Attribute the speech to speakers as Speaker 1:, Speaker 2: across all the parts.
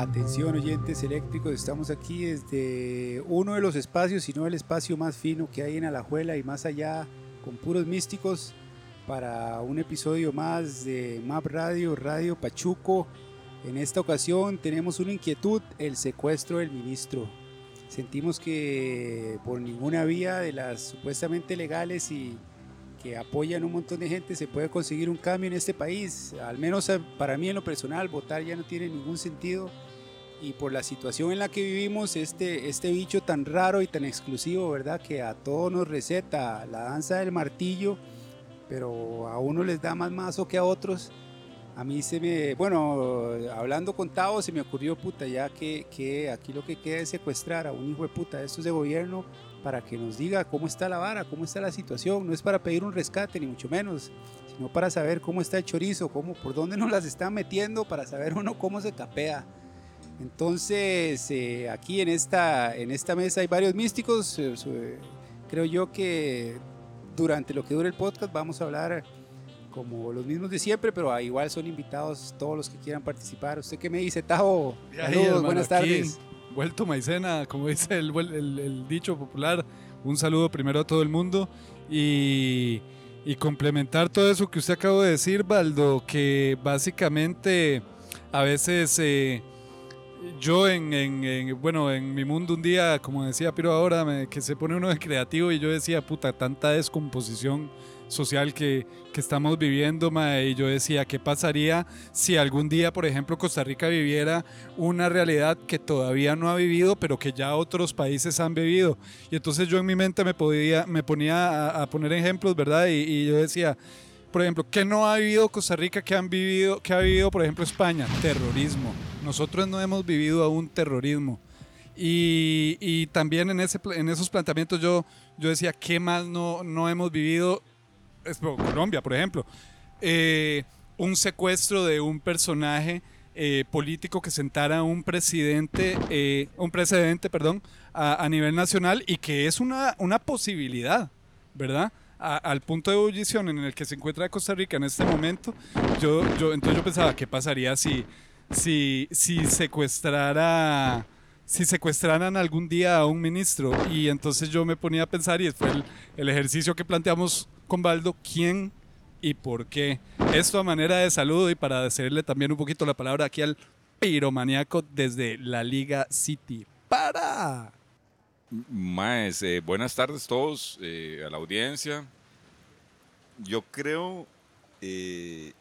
Speaker 1: Atención oyentes eléctricos, estamos aquí desde uno de los espacios, si no el espacio más fino que hay en Alajuela y más allá, con puros místicos, para un episodio más de Map Radio, Radio Pachuco. En esta ocasión tenemos una inquietud, el secuestro del ministro. Sentimos que por ninguna vía de las supuestamente legales y que apoyan un montón de gente se puede conseguir un cambio en este país. Al menos eh, para mí en lo personal, votar ya no tiene ningún sentido. Y por la situación en la que vivimos, este, este bicho tan raro y tan exclusivo, ¿verdad? Que a todos nos receta la danza del martillo, pero a uno les da más mazo que a otros. A mí se me, bueno, hablando con Tavo se me ocurrió, puta, ya que, que aquí lo que queda es secuestrar a un hijo de puta de estos de gobierno para que nos diga cómo está la vara, cómo está la situación. No es para pedir un rescate, ni mucho menos, sino para saber cómo está el chorizo, cómo, por dónde nos las están metiendo, para saber uno cómo se capea. Entonces, eh, aquí en esta, en esta mesa hay varios místicos. Eh, eh, creo yo que durante lo que dure el podcast vamos a hablar como los mismos de siempre, pero igual son invitados todos los que quieran participar. ¿Usted qué me dice, Tajo?
Speaker 2: Saludos, buenas tardes vuelto maicena, como dice el, el, dicho popular. Un saludo primero a todo el mundo y, y, complementar todo eso que usted acabó de decir, Baldo, que básicamente a veces eh, yo en, en, bueno, en mi mundo un día, como decía Piro ahora, que se pone uno de creativo y yo decía, puta, tanta descomposición social que, que estamos viviendo, y yo decía, ¿qué pasaría si algún día, por ejemplo, Costa Rica viviera una realidad que todavía no ha vivido, pero que ya otros países han vivido? Y entonces yo en mi mente me, podía, me ponía a, poner ejemplos, ¿verdad? Y, y, yo decía, por ejemplo, ¿qué no ha vivido Costa Rica que, han vivido, que ha vivido, por ejemplo, España? Terrorismo. Nosotros no hemos vivido aún terrorismo. Y, y, también en, ese, en esos planteamientos yo, yo decía, ¿qué más no, no hemos vivido? Colombia, por ejemplo, eh, un secuestro de un personaje eh, político que sentara un presidente, eh, un precedente, perdón, a, nivel nacional y que es una, una posibilidad, ¿verdad? al punto de ebullición en el que se encuentra Costa Rica en este momento, yo, yo, entonces yo pensaba, ¿qué pasaría si, si, si secuestrara si secuestraran algún día a un ministro. Y entonces yo me ponía a pensar, y fue el, el ejercicio que planteamos con Baldo, ¿quién y por qué? Esto a manera de saludo y para decirle también un poquito la palabra aquí al piromaniaco desde la Liga City. ¡Para!
Speaker 3: Maes, eh, buenas tardes todos, eh, a la audiencia. Yo creo eh,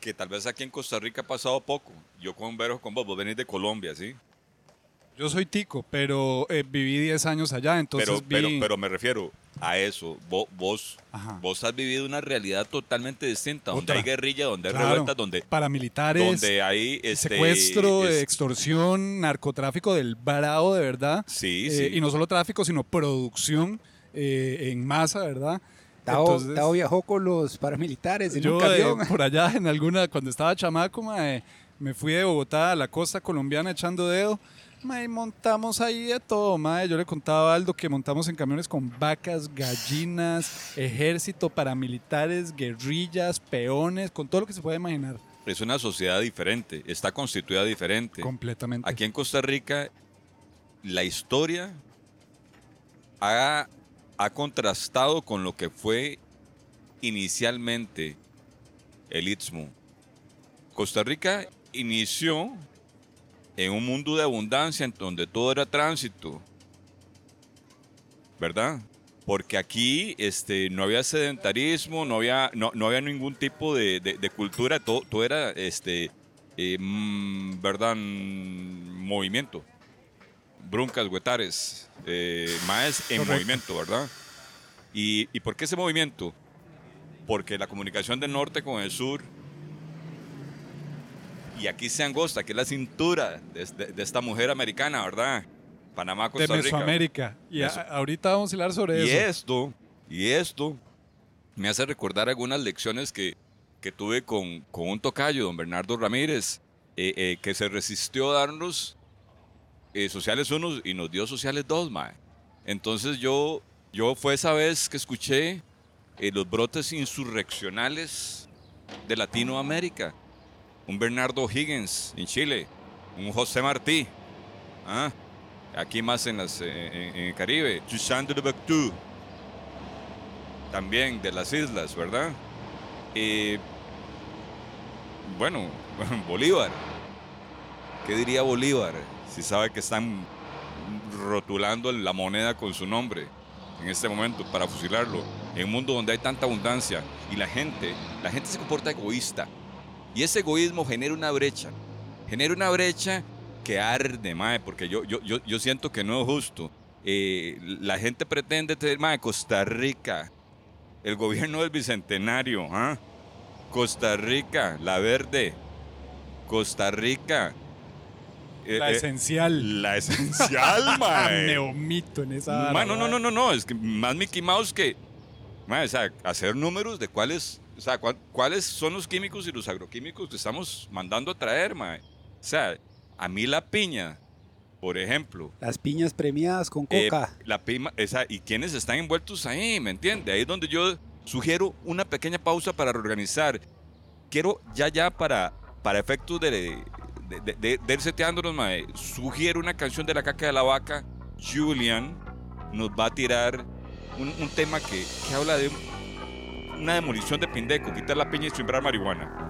Speaker 3: que tal vez aquí en Costa Rica ha pasado poco. Yo con Vero, con vos, vos venís de Colombia, ¿sí?
Speaker 2: Yo soy tico, pero eh, viví 10 años allá, entonces
Speaker 3: pero, pero, me refiero a eso. Vos, vos, has vivido una realidad totalmente distinta, donde hay guerrilla, donde hay revueltas, donde...
Speaker 2: Paramilitares,
Speaker 3: donde hay... Este,
Speaker 2: secuestro, extorsión, narcotráfico del bravo, de verdad.
Speaker 3: Sí,
Speaker 2: eh,
Speaker 3: sí.
Speaker 2: Y no solo tráfico, sino producción eh, en masa, ¿verdad?
Speaker 1: Tao, viajó con los paramilitares en
Speaker 2: yo,
Speaker 1: un
Speaker 2: por allá, en alguna, cuando estaba chamaco, me fui de Bogotá a la costa colombiana echando dedo y montamos ahí de todo, mae. Yo le contaba a Aldo que montamos en camiones con vacas, gallinas, ejército, paramilitares, guerrillas, peones, con todo lo que se puede imaginar.
Speaker 3: Es una sociedad diferente, está constituida diferente.
Speaker 2: Completamente.
Speaker 3: Aquí en Costa Rica, la historia ha, ha contrastado con lo que fue inicialmente el Istmo. Costa Rica inició en un mundo de abundancia en donde todo era tránsito, ¿verdad? Porque aquí este, no había sedentarismo, no había, no, no había ningún tipo de, cultura, todo, todo, era, este, eh, mm, ¿verdad? Movimiento. Bruncas, huetares, eh, más en movimiento, ¿verdad? ¿Y, ¿Y por qué ese movimiento? Porque la comunicación del norte con el sur y aquí se angosta, que es la cintura de, esta mujer americana, ¿verdad? Panamá, Costa
Speaker 2: de Mesoamérica. Y ahorita vamos a hablar sobre
Speaker 3: y
Speaker 2: eso.
Speaker 3: Esto, y esto me hace recordar algunas lecciones que, que tuve con, con un tocayo, don Bernardo Ramírez, eh, eh, que se resistió a darnos eh, sociales unos y nos dio sociales dos, mae. Entonces yo, yo fue esa vez que escuché los brotes insurreccionales de Latinoamérica un Bernardo Higgins en Chile, un José Martí. ¿ah? Aquí más en, las, en, el Caribe. de También de las islas, ¿verdad? Y bueno, Bolívar. ¿Qué diría Bolívar si sabe que están rotulando la moneda con su nombre en este momento para fusilarlo? En un mundo donde hay tanta abundancia y la gente, la gente se comporta egoísta. Y ese egoísmo genera una brecha. Genera una brecha que arde, mae, porque yo, yo, yo, yo siento que no es justo. Eh, la gente pretende tener, mae, Costa Rica, el gobierno del Bicentenario, ¿ah? Costa Rica, la verde, Costa Rica.
Speaker 2: Eh, la eh, esencial.
Speaker 3: La esencial, mae.
Speaker 2: Neomito en esa.
Speaker 3: no, no, no, no, no. Es que más Mickey Mouse que. Mae, o sea, hacer números de cuáles. O sea, cuáles son los químicos y los agroquímicos que estamos mandando a traer, mae. O sea, a mí la piña, por ejemplo.
Speaker 1: Las piñas premiadas con eh, coca.
Speaker 3: la pima, esa, y quiénes están envueltos ahí, ¿me entiende? Ahí es donde yo sugiero una pequeña pausa para reorganizar. Quiero ya, ya para, para efectos de, de, de, de mae, sugiero una canción de la caca de la vaca. Julian nos va a tirar un, tema que, que, habla de una demolición de Pindeco, quitar la piña y sembrar marihuana.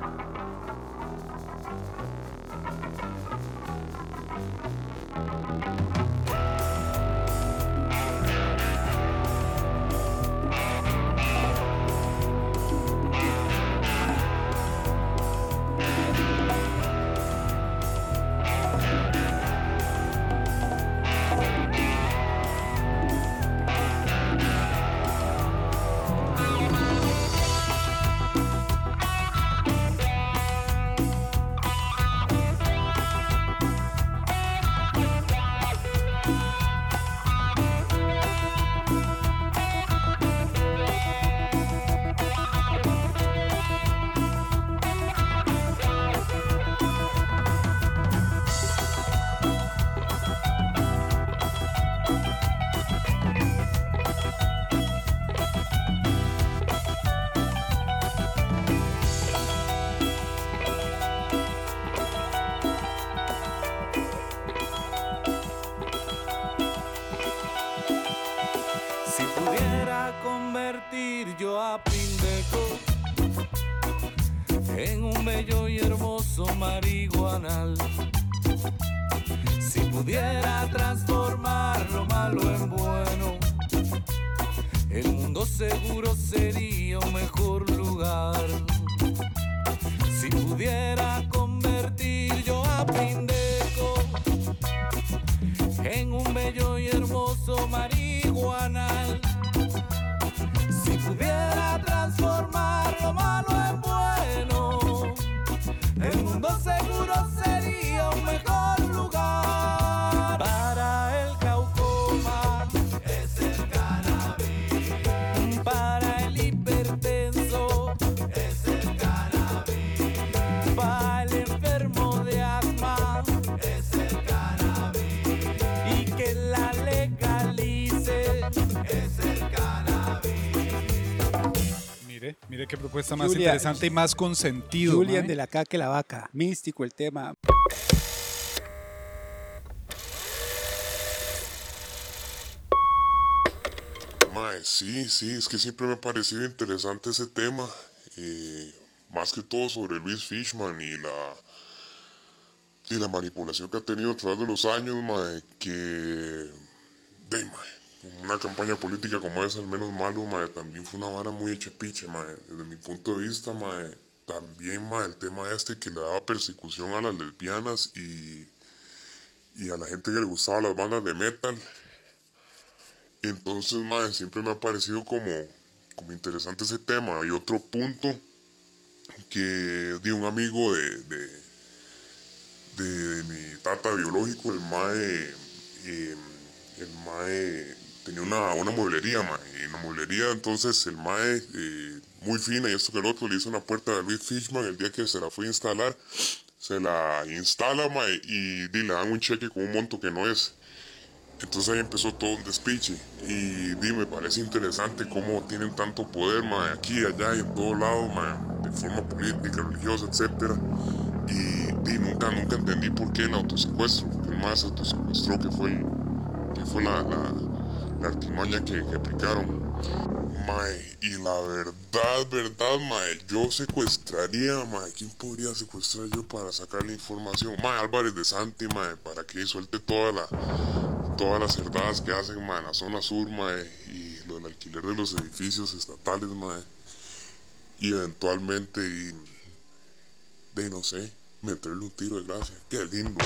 Speaker 2: Qué propuesta más interesante y más consentido.
Speaker 1: Julian de la caca la vaca. Místico el tema.
Speaker 4: Mae, sí, sí, es que siempre me ha parecido interesante ese tema. Eh, más que todo sobre Luis Fishman y la y la manipulación que ha tenido a través de los años, mae, que de, mae, una campaña política como esa, al menos malo, mae, también fue una vara muy hecha piche, mae. Desde mi punto de vista, mae, también, mae, el tema este que le daba persecución a las lesbianas y, y a la gente que le gustaba las bandas de metal. Entonces, mae, siempre me ha parecido como, como interesante ese tema. Y otro punto que de un amigo de, de, de, mi tata biológico, el mae, eh, el mae tenía una, una mueblería, mae. Y en la mueblería, entonces, el mae, eh, muy fina y esto que el otro, le hizo una puerta a Luis Fishman el día que se la fue a instalar. Se la instala, mae, y, le dan un cheque con un monto que no es. Entonces ahí empezó todo un despiche. Y di, me parece interesante cómo tienen tanto poder, mae, aquí, allá y en todos lados, mae, de forma política, religiosa, etcétera Y, y nunca, nunca entendí por qué el autosecuestro, el más autosecuestró, que fue, que fue la, la artimaña que, aplicaron. Mae, y la verdad, verdad, mae, yo secuestraría, mae, ¿quién podría secuestrar yo para sacar la información? Mae, Álvarez de Santi, mae, para que suelte toda la, todas las cerdadas que hacen, mae, en la zona sur, mae, y lo del alquiler de los edificios estatales, mae, y eventualmente, y, de no sé, meterle un tiro de gracia, qué lindo.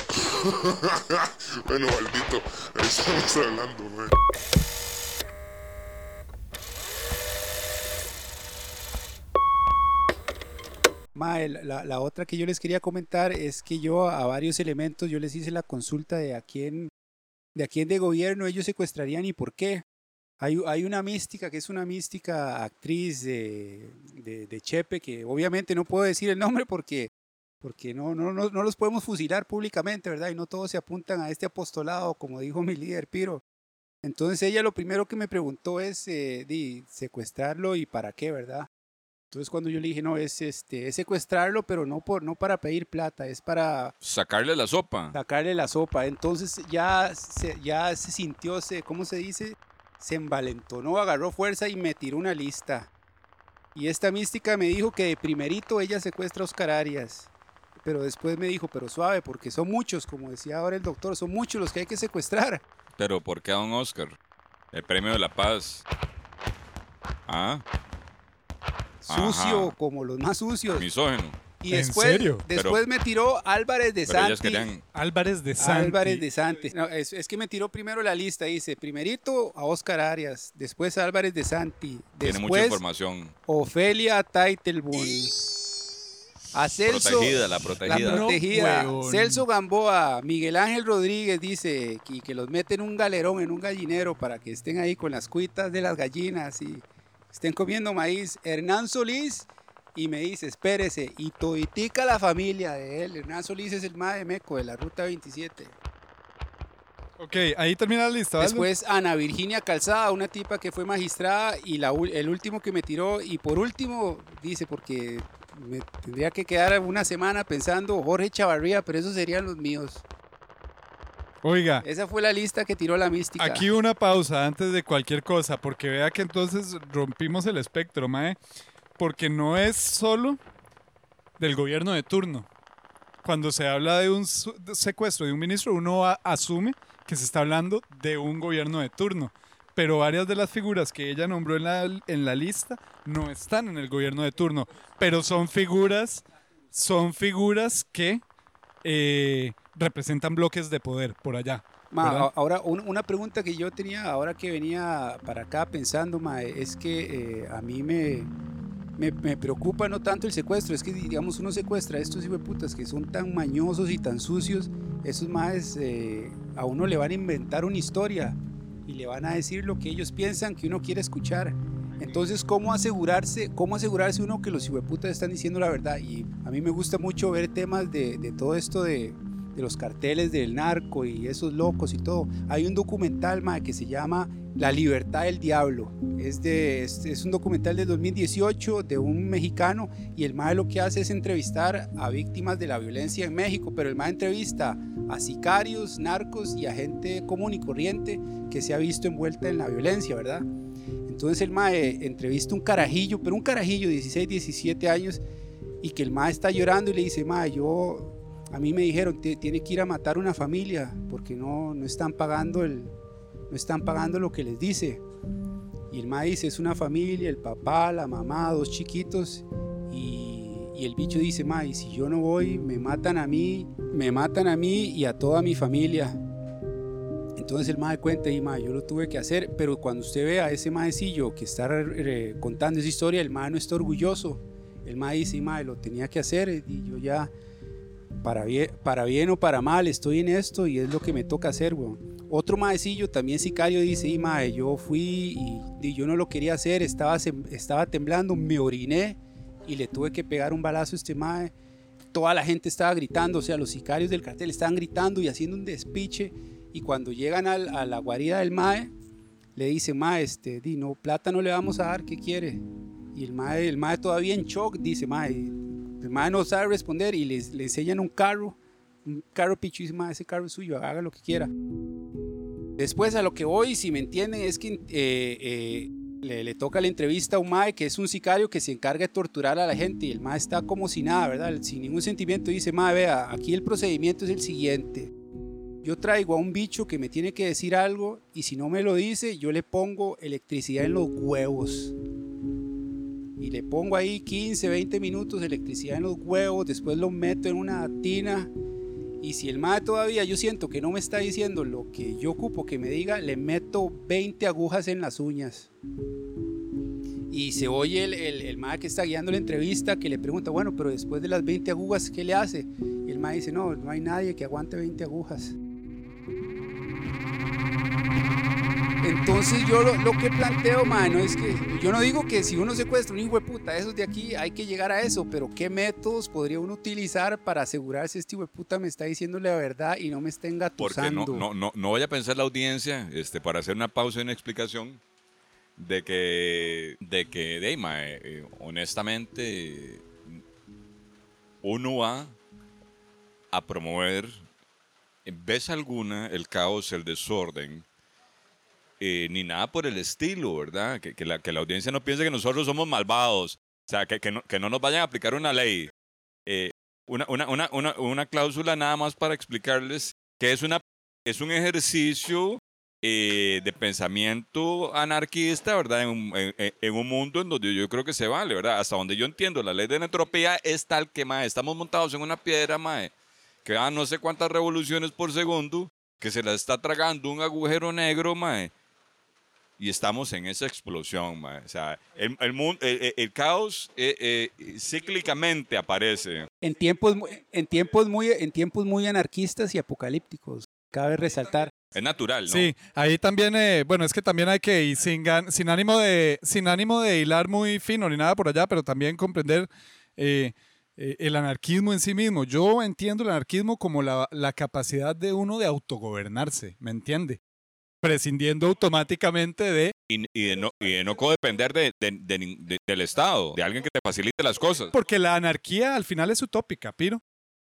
Speaker 4: bueno, maldito, ahí estamos hablando, mae.
Speaker 1: Mae, la, la otra que yo les quería comentar es que yo a varios elementos yo les hice la consulta de a quién de a quién de gobierno ellos secuestrarían y por qué. Hay, hay una mística que es una mística actriz de, de Chepe que obviamente no puedo decir el nombre porque porque no, no, no, no los podemos fusilar públicamente, ¿verdad? Y no todos se apuntan a este apostolado, como dijo mi líder Piro. Entonces ella lo primero que me preguntó es eh, di, secuestrarlo y para qué, ¿verdad? Entonces cuando yo le dije, no, es, este, es secuestrarlo, pero no, por, no para pedir plata, es para
Speaker 3: Sacarle la sopa.
Speaker 1: sacarle la sopa. Entonces ya se, ya se sintió, se, ¿cómo se dice? Se envalentonó, agarró fuerza y me tiró una lista. Y esta mística me dijo que de primerito ella secuestra a Oscar Arias. Pero después me dijo, pero suave, porque son muchos, como decía ahora el doctor, son muchos los que hay que secuestrar.
Speaker 3: Pero ¿por qué a don Oscar? El premio de la paz. Ah,
Speaker 1: Sucio,
Speaker 3: Ajá.
Speaker 1: como los más sucios.
Speaker 3: misógeno.
Speaker 1: Y
Speaker 2: ¿En
Speaker 1: después,
Speaker 2: serio?
Speaker 1: después me tiró Álvarez de Santi.
Speaker 3: querían.
Speaker 2: Álvarez de Santi.
Speaker 1: Álvarez de Santi. No, es, es que me tiró primero la lista. Dice, primerito a Oscar Arias, después a Álvarez de Santi,
Speaker 3: Tiene mucha
Speaker 1: después
Speaker 3: información.
Speaker 1: Ofelia Teitelbun. A Celso,
Speaker 3: Protegida, la
Speaker 1: la
Speaker 3: protegida.
Speaker 1: protegida.
Speaker 2: No, huevón.
Speaker 1: Celso Gamboa, Miguel Ángel Rodríguez dice que, que los mete en un galerón, en un gallinero, para que estén ahí con las cuitas de las gallinas y estén comiendo maíz. Hernán Solís, y me dice, espérese, y toditica la familia de él. Hernán Solís es el más de Meco de la Ruta 27.
Speaker 2: Ok, ahí termina la lista, ¿vale?
Speaker 1: Después Ana Virginia Calzada, una tipa que fue magistrada y la, el último que me tiró. Y por último, dice, porque me tendría que quedar una semana pensando Jorge Chavarría, pero esos serían los míos.
Speaker 2: Oiga,
Speaker 1: Esa fue la lista que tiró la mística.
Speaker 2: aquí una pausa antes de cualquier cosa, porque vea que entonces rompimos el espectro, mae. Porque no es solo del gobierno de turno. Cuando se habla de un secuestro de un ministro, uno a- asume que se está hablando de un gobierno de turno. Pero varias de las figuras que ella nombró en la, en la lista no están en el gobierno de turno. Pero son figuras, son figuras que eh, representan bloques de poder por allá.
Speaker 1: Ma, ahora, un- una pregunta que yo tenía ahora que venía para acá pensando, ma, es que eh, a mí me, me, me preocupa no tanto el secuestro, es que digamos uno secuestra a estos putas que son tan mañosos y tan sucios, esos más a uno le van a inventar una historia y le van a decir lo que ellos piensan que uno quiere escuchar. Entonces, ¿cómo asegurarse, cómo asegurarse uno que los putas están diciendo la verdad? Y a mí me gusta mucho ver temas de, de todo esto de, de los carteles del narco y esos locos y todo. Hay un documental ma, que se llama La libertad del diablo. Es, de, es, es un documental del 2018 de un mexicano y el MAE lo que hace es entrevistar a víctimas de la violencia en México, pero el MAE entrevista a sicarios, narcos y a gente común y corriente que se ha visto envuelta en la violencia, ¿verdad? Entonces el MAE entrevista un carajillo, pero un carajillo de 16, 17 años y que el MAE está llorando y le dice, MAE, yo a mí me dijeron, "Te- tiene que ir a matar una familia porque no, no, están pagando el, no están pagando lo que les dice. Y el ma dice, es una familia, el papá, la mamá, dos chiquitos. Y, y el bicho dice, ma, y si yo no voy, me matan a mí, me matan a mí y a toda mi familia. Entonces el mae cuenta y ma, yo lo tuve que hacer, pero cuando usted ve a ese maecillo que está eh, contando esa historia, el mae no está orgulloso. El mae dice, ma, lo tenía que hacer y yo ya, para bien, para bien o para mal, estoy en esto y es lo que me toca hacer, weón. Otro maecillo, también sicario, dice, y mae, yo fui y, y yo no lo quería hacer, estaba, estaba temblando, me oriné y le tuve que pegar un balazo a este mae. Toda la gente estaba gritando, o sea, los sicarios del cartel estaban gritando y haciendo un despiche. Y cuando llegan al- a la guarida del mae, le dice, mae, este, di, no, plata no le vamos a dar, ¿qué quiere? Y el mae, el mae todavía en shock dice, mae, El mae no sabe responder y les, le enseñan un carro, un carro pichu y dice, "Mae, ese carro es suyo, haga lo que quiera. Después a lo que voy, si me entienden, es que eh, eh, le, le toca la entrevista a un mae que es un sicario que se encarga de torturar a la gente y el mae está como si nada, ¿verdad? Sin ningún sentimiento dice, mae, vea, aquí el procedimiento es el siguiente. Yo traigo a un bicho que me tiene que decir algo y si no me lo dice, yo le pongo electricidad en los huevos. Y le pongo ahí 15, 20 minutos de electricidad en los huevos, después lo meto en una tina y si el mae todavía yo siento que no me está diciendo lo que yo ocupo que me diga, le meto 20 agujas en las uñas. Y se oye el, el, el que está guiando la entrevista que le pregunta, bueno, pero después de las 20 agujas, ¿qué le hace? Y el mae dice, no, no hay nadie que aguante 20 agujas. Entonces yo lo, lo que planteo, mano, es que yo no digo que si uno secuestra un hijo de puta, esos de aquí hay que llegar a eso, pero ¿qué métodos podría uno utilizar para asegurarse este hijo de puta me está diciéndole la verdad y no me está
Speaker 3: Porque
Speaker 1: engatusando?
Speaker 3: no, no, no, no vaya a pensar la audiencia, este, para hacer una pausa y una explicación, de que, de que, de, ahí, mae, eh, honestamente, uno va a promover, en vez alguna, el caos, el desorden, eh, ni nada por el estilo, ¿verdad? Que, la, que la audiencia no piense que nosotros somos malvados, o sea, que, que, no, que no nos vayan a aplicar una ley. Eh, una, una, una, una, una cláusula nada más para explicarles que es, una, es un ejercicio eh, de pensamiento anarquista, ¿verdad? En un, en, en un, mundo en donde yo creo que se vale, ¿verdad? Hasta donde yo entiendo, la ley de la entropía es tal que, mae, estamos montados en una piedra, mae, que da no sé cuántas revoluciones por segundo, que se la está tragando un agujero negro, mae, y estamos en esa explosión, mae. O sea, el, el, mundo, el, el caos eh, eh, cíclicamente aparece.
Speaker 1: En tiempos, en, tiempos muy, en tiempos muy anarquistas y apocalípticos, cabe resaltar.
Speaker 3: Es natural, ¿no?
Speaker 2: Sí, ahí también, eh, bueno, es que también hay que ir sin, gan- sin, ánimo de, sin ánimo de hilar muy fino ni nada por allá, pero también comprender eh, eh, el anarquismo en sí mismo. Yo entiendo el anarquismo como la, la capacidad de uno de autogobernarse, ¿me entiende? Prescindiendo automáticamente de...
Speaker 3: Y, y, de no, y de no codepender de, de, de nin- de- del Estado, de alguien que te facilite las cosas.
Speaker 2: Porque la anarquía al final es utópica, Piro.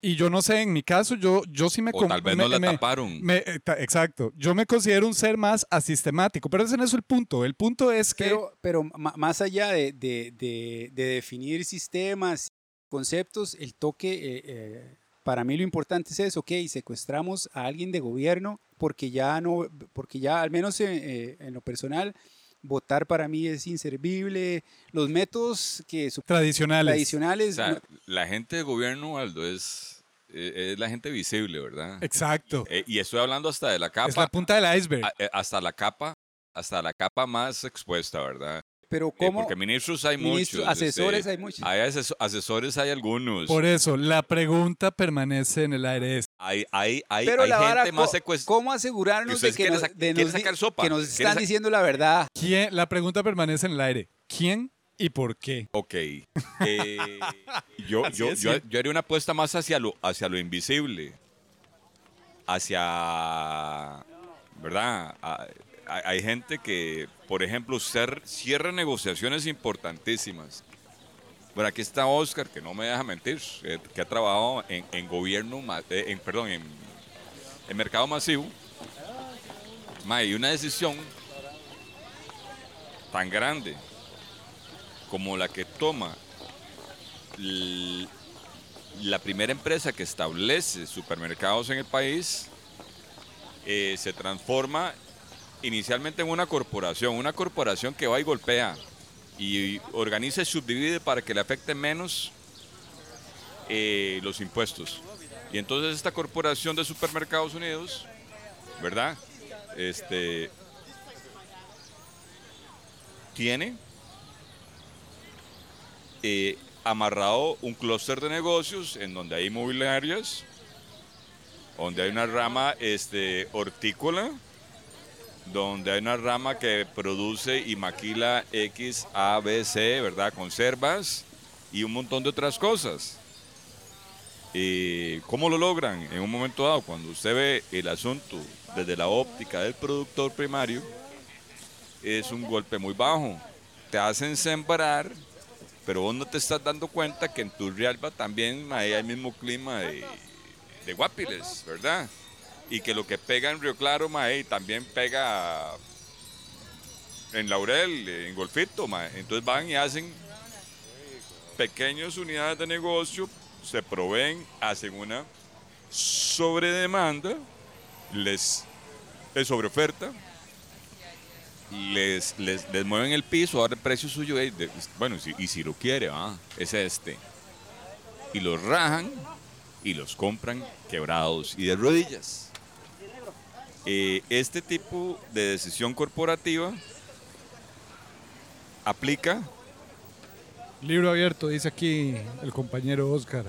Speaker 2: Y yo no sé, en mi caso, yo, yo sí me...
Speaker 3: O tal vez
Speaker 2: me-
Speaker 3: no la
Speaker 2: me-
Speaker 3: taparon.
Speaker 2: me- eh, exacto. Yo me considero un ser más asistemático, pero ese no es el punto. El punto es que...
Speaker 1: Pero, pero más allá de, de- de- de definir sistemas, conceptos, el toque, eh, eh, para mí lo importante es eso, ok, secuestramos a alguien de gobierno porque ya no, porque ya al menos en, eh, en lo personal, votar para mí es inservible. Los métodos que su-
Speaker 2: tradicionales.
Speaker 3: O
Speaker 1: tradicionales,
Speaker 3: sea,
Speaker 1: no-
Speaker 3: la gente de gobierno, Aldo, es, eh, es la gente visible, ¿verdad?
Speaker 2: Exacto.
Speaker 3: Eh, y estoy hablando hasta de la
Speaker 2: es la
Speaker 3: capa,
Speaker 2: punta del iceberg.
Speaker 3: a- eh, hasta la capa, hasta la capa más expuesta, ¿verdad?
Speaker 1: Pero
Speaker 3: Eh,
Speaker 1: como
Speaker 3: porque ministros hay
Speaker 1: ministros,
Speaker 3: muchos.
Speaker 1: asesores
Speaker 3: este,
Speaker 1: hay muchos.
Speaker 3: hay aseso- asesores hay algunos.
Speaker 2: Por eso, la pregunta permanece en el aire. Es,
Speaker 3: Hay, hay, hay,
Speaker 1: Pero
Speaker 3: hay
Speaker 1: la vara,
Speaker 3: gente más
Speaker 1: co-
Speaker 3: secuestrada.
Speaker 1: ¿cómo asegurarnos de que, nos,
Speaker 3: sac-
Speaker 1: de
Speaker 3: quieren
Speaker 1: nos di-
Speaker 3: sacar sopa,
Speaker 1: que nos
Speaker 3: quieren
Speaker 1: están diciendo la verdad?
Speaker 2: ¿quién, la pregunta permanece en el aire. ¿Quién y por qué?
Speaker 3: Ok. Eh, yo, yo, yo, haría una apuesta más hacia lo, hacia lo invisible. Hacia. ¿Verdad? Ah, Hay, hay gente que, por ejemplo, cierra negociaciones importantísimas. Bueno, aquí está Oscar, que no me deja mentir, eh, que ha trabajado en, gobierno, eh, en, perdón, en, mercado masivo. Ma, y una decisión tan grande como la que toma la primera empresa que establece supermercados en el país, eh, se transforma inicialmente en una corporación, una corporación que va y golpea y organiza y subdivide para que le afecten menos eh, los impuestos. Y entonces esta corporación de supermercados unidos, ¿verdad? Este tiene eh, amarrado un clúster de negocios en donde hay inmobiliarias, donde hay una rama este, hortícola, donde hay una rama que produce y maquila X, A, B, C, ¿verdad? Conservas y un montón de otras cosas. Eh, ¿Cómo lo logran? En un momento dado, cuando usted ve el asunto desde la óptica del productor primario, es un golpe muy bajo. Te hacen sembrar pero vos no te estás dando cuenta que en Turrialba también hay el mismo clima de, de Guapiles, ¿verdad? Y que lo que pega en Río Claro, mae, también pega en Laurel, en Golfito, mae. Entonces van y hacen pequeñas unidades de negocio, se proveen, hacen una sobredemanda, les es sobre oferta, les, les, les mueven el piso, ahora el precio suyo es, de- bueno, si- y si lo quiere, ah, es este. Y los rajan y los compran quebrados y de rodillas. Eh, este tipo de decisión corporativa aplica
Speaker 2: Libro abierto, dice aquí el compañero Oscar.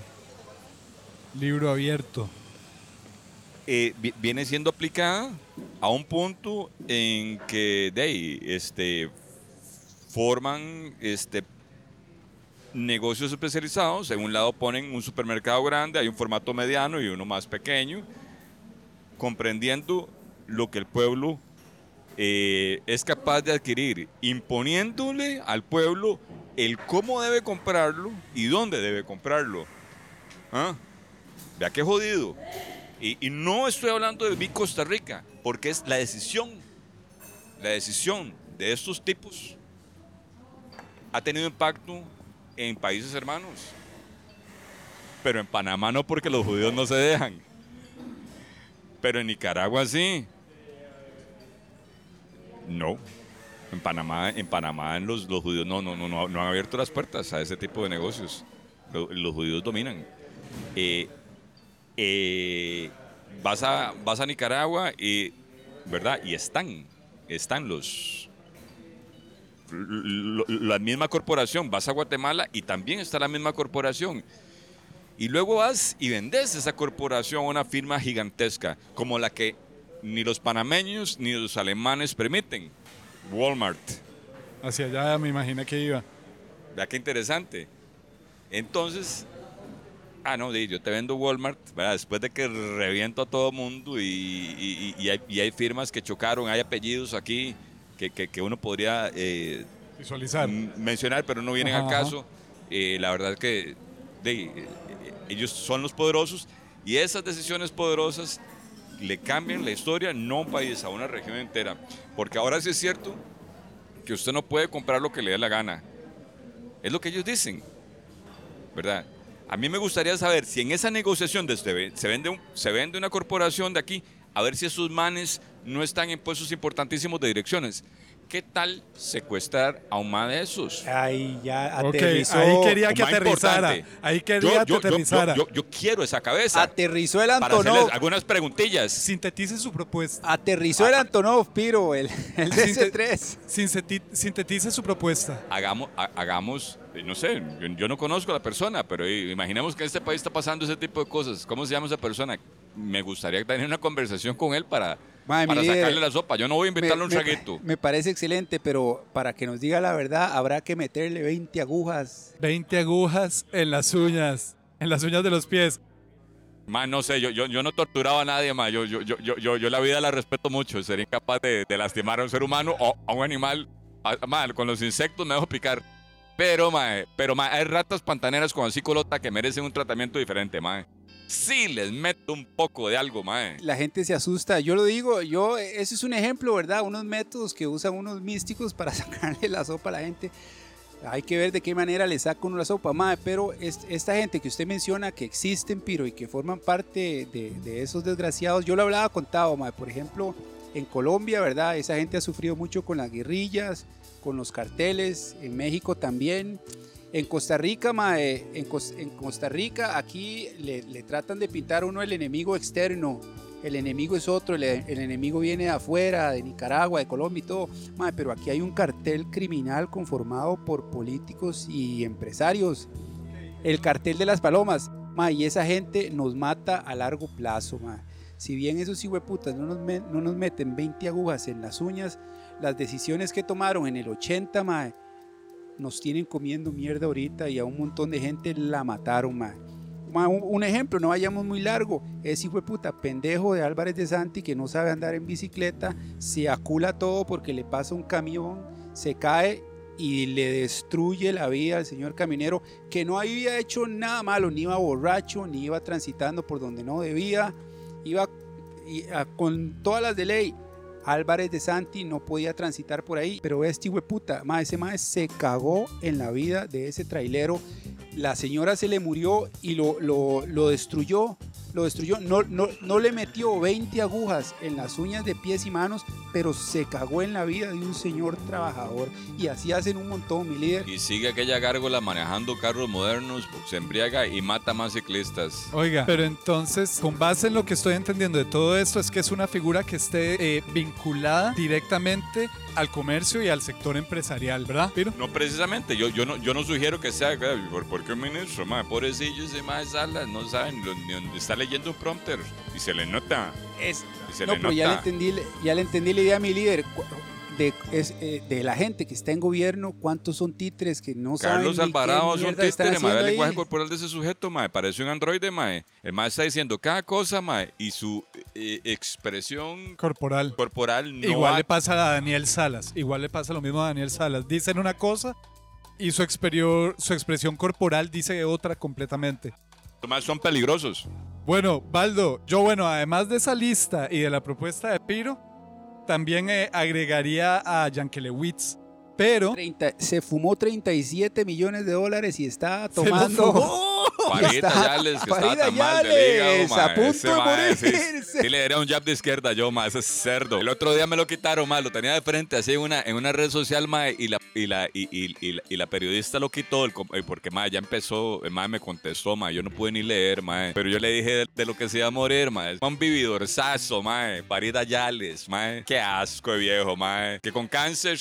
Speaker 2: Libro abierto.
Speaker 3: eh, vi- viene siendo aplicada a un punto en que de ahí, este, forman este, negocios especializados. En un lado ponen un supermercado grande, hay un formato mediano y uno más pequeño, comprendiendo lo que el pueblo eh, es capaz de adquirir, imponiéndole al pueblo el cómo debe comprarlo y dónde debe comprarlo. ¿Ah? Vea qué jodido. Y, y no estoy hablando de mi Costa Rica, porque es la decisión, la decisión de estos tipos ha tenido impacto en países hermanos. Pero en Panamá no porque los judíos no se dejan. Pero en Nicaragua sí. No. En Panamá, en Panamá los, los judíos no, no, no, no, han abierto las puertas a ese tipo de negocios. Lo- Los, judíos dominan. Eh, eh, vas, a, vas a Nicaragua y, ¿verdad? Y están, están los, la misma corporación. Vas a Guatemala y también está la misma corporación. Y luego vas y vendes esa corporación a una firma gigantesca, como la que ni los panameños ni los alemanes permiten. Walmart.
Speaker 2: Hacia allá me imaginé que iba.
Speaker 3: Vea qué interesante. Entonces, ah, no, yo te vendo Walmart, ¿verdad? después de que reviento a todo mundo y, y- hay, y hay firmas que chocaron, hay apellidos aquí que, que- que uno podría eh,
Speaker 2: Visualizar.
Speaker 3: mencionar, pero no vienen
Speaker 2: Ajá,
Speaker 3: al caso. Eh, la verdad que eh, ellos son los poderosos y esas decisiones poderosas le cambian la historia no un país, a una región entera. Porque ahora sí es cierto que usted no puede comprar lo que le dé la gana. Es lo que ellos dicen, ¿verdad? A mí me gustaría saber si en esa negociación de este- se, vende se vende una corporación de aquí, a ver si esos manes no están en puestos importantísimos de direcciones. ¿Qué tal secuestrar a un man de esos?
Speaker 1: Ahí ya aterrizó.
Speaker 2: ahí quería que
Speaker 3: más
Speaker 2: aterrizara.
Speaker 3: importante.
Speaker 2: Ahí quería
Speaker 3: Yo-
Speaker 2: que
Speaker 3: yo- yo-
Speaker 2: aterrizara.
Speaker 3: yo- yo quiero esa cabeza
Speaker 1: Aterrizó el Antonov.
Speaker 3: algunas preguntillas.
Speaker 2: Sintetice su propuesta.
Speaker 1: Aterrizó el Antonov, Piro, el, el DC-3.
Speaker 2: Sinseti- Sintetice su propuesta.
Speaker 3: hagamos, ha- hagamos eh, no sé, yo, yo no conozco a la persona, pero imaginemos que en este país está pasando ese tipo de cosas. ¿Cómo se llama esa persona? Me gustaría tener una conversación con él para, Para
Speaker 1: líder,
Speaker 3: sacarle la sopa. Yo no voy a invitarle un
Speaker 1: me,
Speaker 3: traguito.
Speaker 1: me parece excelente, pero para que nos diga la verdad, habrá que meterle 20 agujas.
Speaker 2: 20 agujas en las uñas. En las uñas de los pies.
Speaker 3: Más no sé, yo, yo, yo no torturaba a nadie más. Yo, yo, yo, yo, yo, yo la vida la respeto mucho. Sería incapaz de, de lastimar a un ser humano o a un animal. Mae, con los insectos me dejo picar. Pero, mae, pero mae, hay ratas pantaneras con colota que merecen un tratamiento diferente, mae. Sí les meto un poco de algo, mae.
Speaker 1: La gente se asusta. Yo lo digo, yo, ese es un ejemplo, ¿verdad? Unos métodos que usan unos místicos para sacarle la sopa a la gente. Hay que ver de qué manera le saca uno la sopa, mae. Pero es- esta gente que usted menciona que existen, Piro, y que forman parte de, de esos desgraciados, yo lo hablaba contado, mae. Por ejemplo, en Colombia, ¿verdad? Esa gente ha sufrido mucho con las guerrillas, con los carteles, en México también. En Costa Rica, mae, en, Cos- en Costa Rica, aquí le, tratan de pintar uno el enemigo externo. El enemigo es otro, el, el enemigo viene de afuera, de Nicaragua, de Colombia y todo. Mae, pero aquí hay un cartel criminal conformado por políticos y empresarios. El cartel de las palomas. mae, y esa gente nos mata a largo plazo. mae. Si bien esos hijueputas no nos, no nos meten 20 agujas en las uñas, las decisiones que tomaron en el 80, mae, nos tienen comiendo mierda ahorita y a un montón de gente la mataron, Un, un ejemplo, no vayamos muy largo. Ese hijo de puta pendejo de Álvarez de Santi que no sabe andar en bicicleta, se acula todo porque le pasa un camión, se cae y le destruye la vida al señor caminero que no había hecho nada malo, ni iba borracho, ni iba transitando por donde no debía, iba con todas las de ley. Álvarez de Santi no podía transitar por ahí, pero este puta, ese se cagó en la vida de ese trailero. La señora se le murió y lo, lo, lo destruyó lo destruyó. No, no, no le metió 20 agujas en las uñas de pies y manos, pero se cagó en la vida de un señor trabajador. Y así hacen un montón, mi líder.
Speaker 3: Y sigue aquella gárgola manejando carros modernos, se embriaga y mata más ciclistas.
Speaker 2: Oiga, pero entonces, con base en lo que estoy entendiendo de todo esto, es que es una figura que esté eh, vinculada directamente al comercio y al sector empresarial, ¿verdad?
Speaker 3: No, precisamente. Yo, yo, no, yo no sugiero que sea, ¿por, qué ministro? Madre, pobrecillos de más salas, no saben ni dónde está leyendo un prompter y se le nota.
Speaker 1: Es, no, pero ya le, entendí, ya le entendí la idea a mi líder. De, es, eh, de la gente que está en gobierno, cuántos son títeres que no saben.
Speaker 3: Carlos Alvarado es un títere, mae. El lenguaje corporal de ese sujeto, mae. Parece un androide, mae. El mae está diciendo cada cosa, mae. Y su eh, expresión
Speaker 2: corporal.
Speaker 3: corporal no
Speaker 2: Igual le pasa a Daniel Salas. Igual le pasa lo mismo a Daniel Salas. Dicen una cosa y su, su expresión corporal dice otra completamente.
Speaker 3: Los más son peligrosos.
Speaker 2: Bueno, Baldo, yo bueno, además de esa lista y de la propuesta de Piro, también eh, agregaría a Yankelewitz. Pero...
Speaker 1: se fumó 37 millones de dólares y está tomando...
Speaker 3: Parita Yales, que estaba tan mal del hígado, a punto de morirse. Sí, le era un jab de izquierda yo, ma, ese cerdo. El otro día me lo quitaron, ma, lo tenía de frente así en una, en una red social, ma, y la, y la, y, y, y la periodista lo quitó, el, eh, porque, ma, ya empezó, ma, me contestó, ma, yo no pude ni leer, ma, pero yo le dije de, lo que se iba a morir, ma, es un vividorzazo, ma, Parida Yales, ma, qué asco de viejo, ma, que con cáncer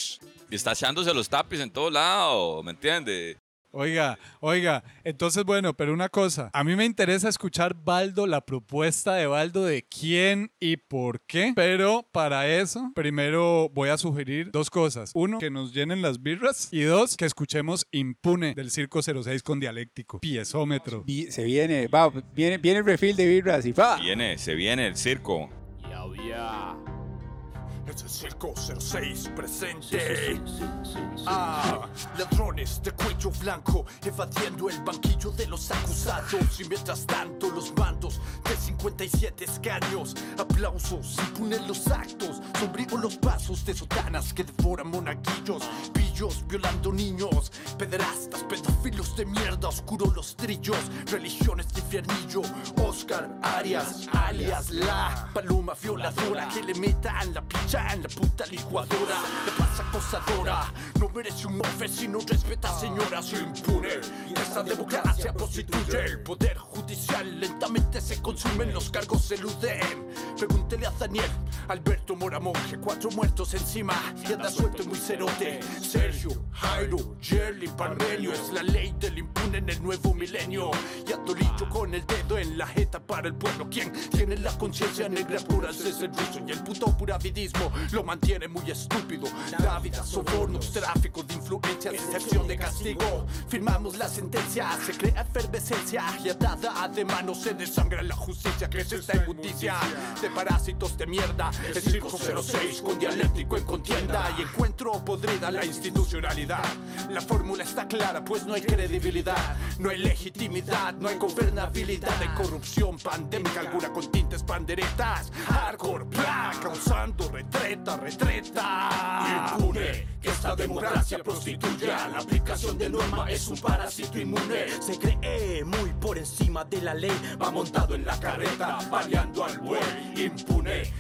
Speaker 3: está echándose los tapis en todo lado, ¿me entiendes?
Speaker 2: Oiga, oiga, entonces bueno, pero una cosa, a mí me interesa escuchar Baldo, la propuesta de Baldo de quién y por qué, pero para eso primero voy a sugerir dos cosas. Uno, que nos llenen las birras y dos, que escuchemos Impune del Circo 06 con dialéctico, piezómetro.
Speaker 1: Se viene, va, viene, viene el refil de birras y va.
Speaker 3: Viene, se viene el circo.
Speaker 5: Ya, es el Circo 06 presente. Ah, ladrones de cuello blanco evadiendo el banquillo de los acusados. Y mientras tanto, los mandos de 57 escaños, aplausos, impunen los actos, sombríos los pasos de sotanas que devoran monaguillos, pillos violando niños, pederastas, pedófilos de mierda, oscuro los trillos, religiones de infiernillo. Oscar Arias, alias la paloma violadora que le metan la picha en la puta licuadora. Te pasa acosadora, no merece un mofe si no respeta señora, se impune. Esta democracia prostituye el poder judicial. Lentamente se consumen, los cargos se eluden. Pregúntele a Daniel, Alberto Moramonje, cuatro muertos encima y anda suelto muy cerote. Sergio, Jairo, Jerry, Parmenio, es la ley del impune en el nuevo milenio. Y Atolillo con el dedo en la jeta para el pueblo. Quien tiene la conciencia negra pura es el ruso y el puto puravidismo lo mantiene muy estúpido. vida, sobornos, tráfico de influencias, decepción de castigo. Firmamos la sentencia, se crea efervescencia y atada de mano se desangra la justicia. Que es esta injusticia de parásitos de mierda. El circo 06 con dialéctico en contienda y encuentro podrida la institucionalidad. La fórmula está clara, pues no hay credibilidad, no hay legitimidad, no hay gobernabilidad, hay corrupción pandémica, alguna con tintes panderetas. Hardcore, bla, causando retraso retreta, retreta. Impune que esta democracia prostituye. La aplicación de norma es un parásito inmune. Se cree muy por encima de la ley. Va montado en la carreta, baleando al buey. Impune,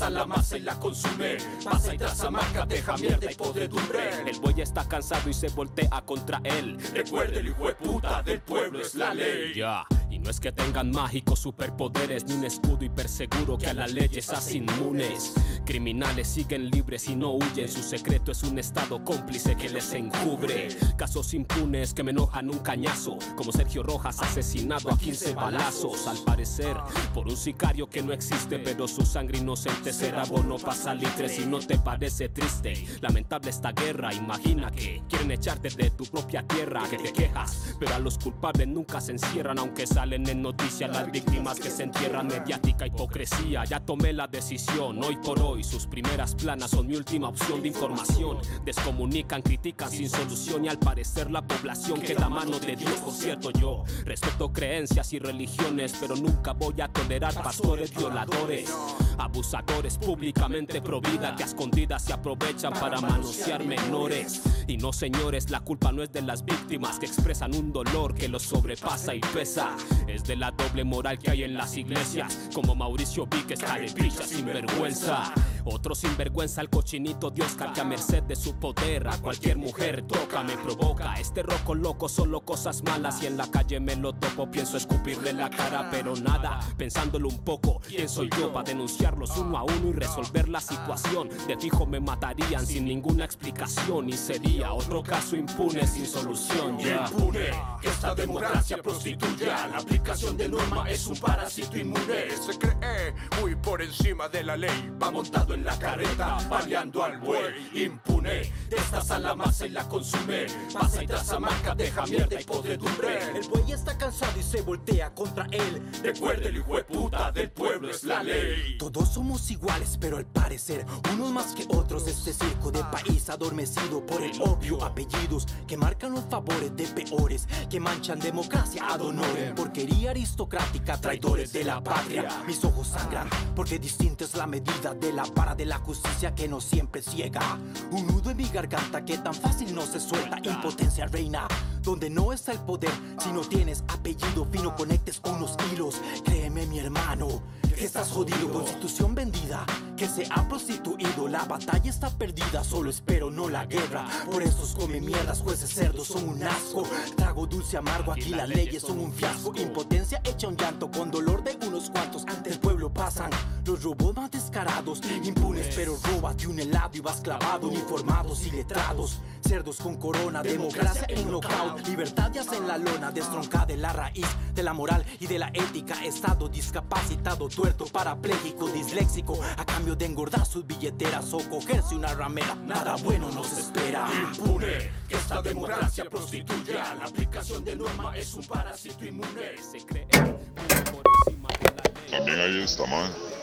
Speaker 5: a la masa y la consume. Pasa y traza marca, deja mierda y podredumbre.
Speaker 6: El buey está cansado y se voltea contra él.
Speaker 5: Recuerde, el hijo de puta del pueblo es la ley.
Speaker 6: Ya. Y no es que tengan mágicos superpoderes ni un escudo hiperseguro que a las leyes hacen inmunes. Criminales siguen libres y no huyen. Su secreto es un estado cómplice que les encubre. Casos impunes que me enojan un cañazo. Como Sergio Rojas asesinado a 15 balazos. Al parecer, por un sicario que no existe, pero su sangre inocente será bono para salitre. Si no te parece triste, lamentable esta guerra. Imagina que quieren echarte de tu propia tierra, que te quejas, pero a los culpables nunca se encierran, aunque salen en noticias las víctimas que se entierran mediática hipocresía. Ya tomé la decisión, hoy por hoy sus primeras planas son mi última opción de información. Descomunican, critican sin solución y al parecer la población queda a mano de Dios. Por cierto, yo respeto creencias y religiones, pero nunca voy a tolerar pastores violadores, abusadores públicamente pro vida que a escondidas se aprovechan para manosear menores. Y no, señores, la culpa no es de las víctimas que expresan un dolor que los sobrepasa y pesa. Es de la doble moral que hay en las iglesias, como Mauricio Vick está de sin vergüenza. Otro sinvergüenza al cochinito Dios que a merced de su poder a cualquier mujer toca, me provoca. Este roco loco solo cosas malas y en la calle me lo topo, pienso escupirle la cara, pero nada. Pensándolo un poco, ¿quién soy yo para denunciarlos uno a uno y resolver la situación? De fijo me matarían sin ninguna explicación y sería otro caso impune sin solución. Ya.
Speaker 5: Impune que esta democracia prostituya. La aplicación de norma es un parásito inmune. Se cree muy por encima de la ley. Va montado en la carreta, baleando al buey. Impune, estás a la masa y la consume. Pasa y traza marca, deja mierda y podredumbre.
Speaker 7: El buey está cansado y se voltea contra él.
Speaker 5: Recuerde el hijo de puta del pueblo es la ley.
Speaker 7: Todos somos iguales, pero al parecer, unos más que otros. Este circo de país adormecido por el obvio. Apellidos que marcan los favores de peores, que manchan democracia ad honorem. Porquería aristocrática, traidores de la patria. Mis ojos sangran, porque distinta es la medida de la vara de la justicia que no siempre ciega. Un nudo en mi garganta que tan fácil no se suelta. Impotencia reina, donde no está el poder. Si no tienes apellido fino, conectes unos hilos. Créeme, mi hermano. Que estás jodido, constitución vendida, que se ha prostituido, la batalla está perdida, solo espero no la guerra. Por esos come mierdas, jueces cerdos son un asco. Trago dulce amargo, aquí las leyes son un fiasco. Impotencia hecha un llanto con dolor de unos cuantos. Ante el pueblo pasan los robos más descarados, impunes, pero róbate un helado y vas clavado. Uniformados y letrados, cerdos con corona, democracia en knockout, libertad ya en la lona, destroncada de la raíz de la moral y de la ética. Estado discapacitado, tuerto, parapléjico, disléxico, a cambio de engordar sus billeteras o cogerse una ramera. Nada bueno nos espera.
Speaker 5: Impune que esta democracia prostituya. La aplicación de norma es un parásito inmune.
Speaker 6: Se cree muy por encima de la ley.
Speaker 8: También ahí está mal.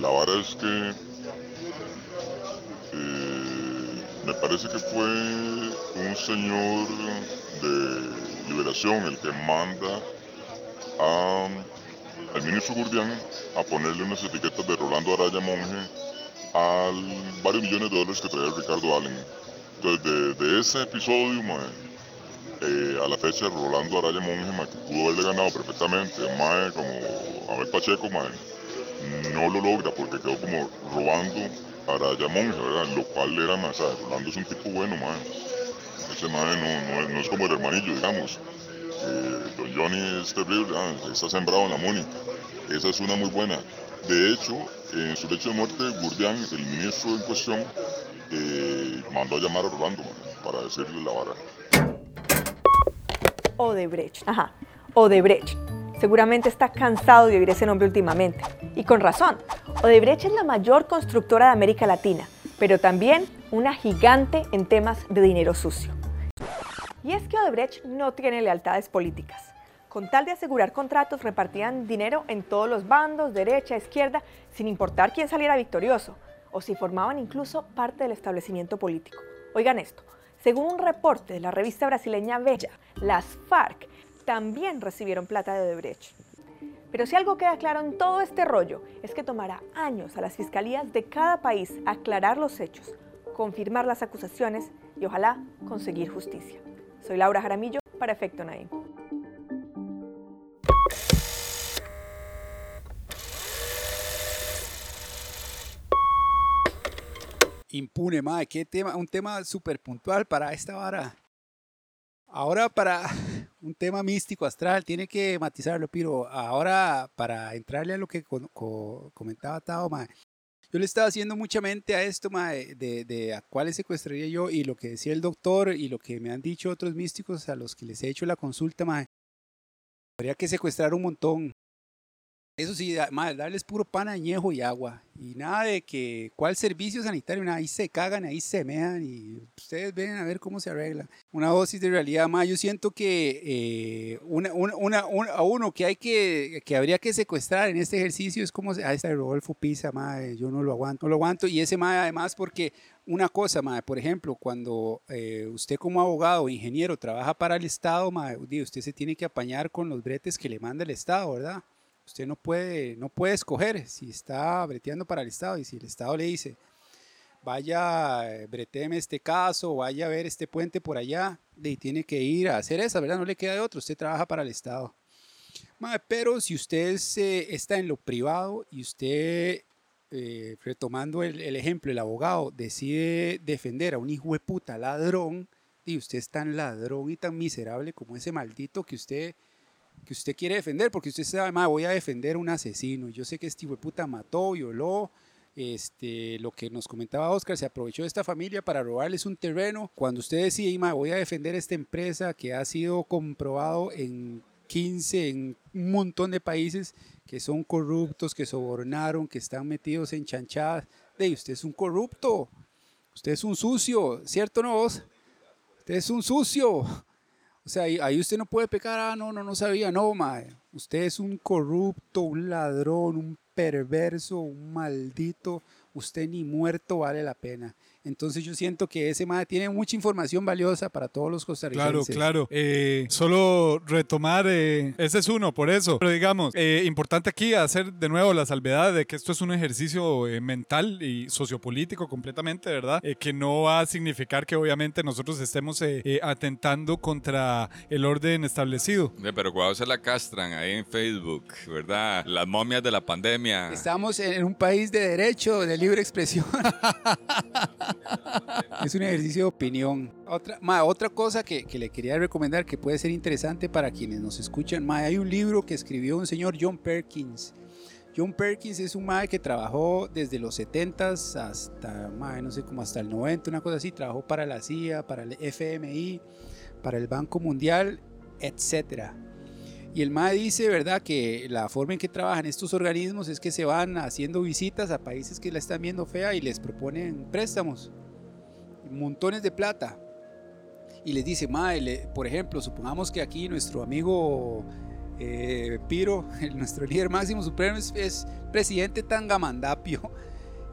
Speaker 8: La vara es que eh, me parece que fue un señor de liberación el que manda a, al ministro Gurdián a ponerle unas etiquetas de Rolando Araya Monge a varios millones de dólares que traía Ricardo Allen. Entonces, de, ese episodio, mae, eh, a la fecha, Rolando Araya Monge, mae, pudo haberle ganado perfectamente, mae, como Abel Pacheco, mae, no lo logra porque quedó como robando a Araya Monge, ¿verdad? Lo cual era más, o Rolando es un tipo bueno, mae. Ese mae no, es- como el hermanillo, digamos. Eh, don Johnny es terrible, ah, está sembrado en la Mónica. Esa es una muy buena. De hecho, en su lecho de muerte, Gurdián, el ministro en cuestión, eh, mandó a llamar a Rolando para decirle la vara.
Speaker 9: Odebrecht. Ajá, Odebrecht. Seguramente está cansado de oír ese nombre últimamente. Y con razón. Odebrecht es la mayor constructora de América Latina, pero también una gigante en temas de dinero sucio. Y es que Odebrecht no tiene lealtades políticas. Con tal de asegurar contratos, repartían dinero en todos los bandos, derecha, izquierda, sin importar quién saliera victorioso, o si formaban incluso parte del establecimiento político. Oigan esto, según un reporte de la revista brasileña Bella, las FARC también recibieron plata de Odebrecht. Pero si algo queda claro en todo este rollo es que tomará años a las fiscalías de cada país aclarar los hechos, confirmar las acusaciones y ojalá conseguir justicia. Soy Laura Jaramillo para Efecto Naim.
Speaker 1: Impune, madre, qué tema, un tema súper puntual para esta vara. Ahora para un tema místico, astral, tiene que matizarlo, Piro. Ahora para entrarle a lo que co- co- comentaba Tao, mae, yo le estaba haciendo mucha mente a esto, mae, de, de a cuáles secuestraría yo y lo que decía el doctor y lo que me han dicho otros místicos a los que les he hecho la consulta, mae. Habría que secuestrar un montón. Eso sí, mae, darles puro pan añejo y agua. Y nada de que, ¿cuál servicio sanitario? Nada, ahí se cagan, ahí se mean y ustedes ven a ver cómo se arregla. Una dosis de realidad, más yo siento que eh, una, una, una- un- a uno que hay que, que habría que secuestrar en este ejercicio es como, ah, este Rodolfo Pisa, mae, yo no lo aguanto, no lo aguanto. Y ese mae además porque una cosa, mae, por ejemplo, cuando eh, usted como abogado ingeniero trabaja para el Estado, di, usted se tiene que apañar con los bretes que le manda el Estado, ¿verdad? Usted no puede, no puede escoger si está breteando para el Estado y si el Estado le dice, vaya, eh, breteme este caso, vaya a ver este puente por allá, y tiene que ir a hacer esa, ¿verdad? No le queda de otro, usted trabaja para el Estado. Pero si usted está en lo privado y usted, eh, retomando el, el ejemplo, el abogado decide defender a un hijo de puta ladrón, y usted es tan ladrón y tan miserable como ese maldito que usted que usted quiere defender, porque usted sabe, "Ma, voy a defender un asesino. Yo sé que este hijo de puta mató, violó, este, lo que nos comentaba Oscar, se aprovechó de esta familia para robarles un terreno. Cuando usted decide, "Ma, voy a defender esta empresa que ha sido comprobado en 15, en un montón de países que son corruptos, que sobornaron, que están metidos en chanchadas, de usted es un corrupto, usted es un sucio, ¿cierto no vos? Usted es un sucio. O sea, ahí, usted no puede pecar, ah, no, no, no sabía, no, mae. Usted es un corrupto, un ladrón, un perverso, un maldito. Usted ni muerto vale la pena. Entonces yo siento que ese mae tiene mucha información valiosa para todos los
Speaker 2: Claro,
Speaker 1: costarricenses.
Speaker 2: claro. Eh, solo retomar, eh, ese es uno, por eso. Pero digamos, eh, importante aquí hacer de nuevo la salvedad de que esto es un ejercicio eh, mental y sociopolítico completamente, ¿verdad? Eh, que no va a significar que obviamente nosotros estemos eh, eh, atentando contra el orden establecido.
Speaker 3: Eh, Pero cuando se la castran ahí en Facebook, ¿verdad? Las momias de la pandemia.
Speaker 1: Estamos en un país de derecho, de libre expresión. es un ejercicio de opinión. Otra, otra cosa que, que le quería recomendar que puede ser interesante para quienes nos escuchan, hay un libro que escribió un señor John Perkins. John Perkins es un mae que trabajó desde los 70s hasta, no sé, como hasta el 90, una cosa así. Trabajó para la CIA, para el FMI, para el Banco Mundial, etcétera. Y el MAE dice, ¿verdad?, que la forma en que trabajan estos organismos es que se van haciendo visitas a países que la están viendo fea y les proponen préstamos, montones de plata. Y les dice, MAE, por ejemplo, supongamos que aquí nuestro amigo eh, Piro, nuestro líder máximo supremo, es, es presidente Tangamandapio.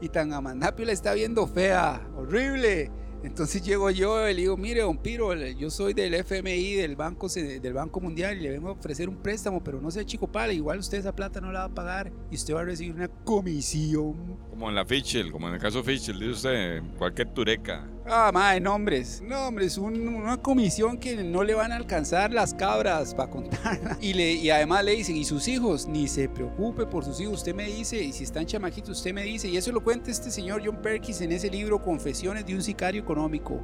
Speaker 1: Y Tangamandapio la está viendo fea, horrible. Entonces llego yo y le digo, mire, don Piro, yo soy del FMI, del Banco, del Banco Mundial, y le vengo a ofrecer un préstamo, pero no sé, chico pala, igual usted esa plata no la va a pagar y usted va a recibir una comisión.
Speaker 3: Como en la Fichel, como en el caso Fichel, dice usted, cualquier tureca.
Speaker 1: Ah, madre, nombres, nombres, un- una comisión que no le van a alcanzar las cabras para contarla. Y, le, y además le dicen, y sus hijos, ni se preocupe por sus hijos, usted me dice, y si están chamaquitos, usted me dice, y eso lo cuenta este señor John Perkins en ese libro, Confesiones de un sicario económico.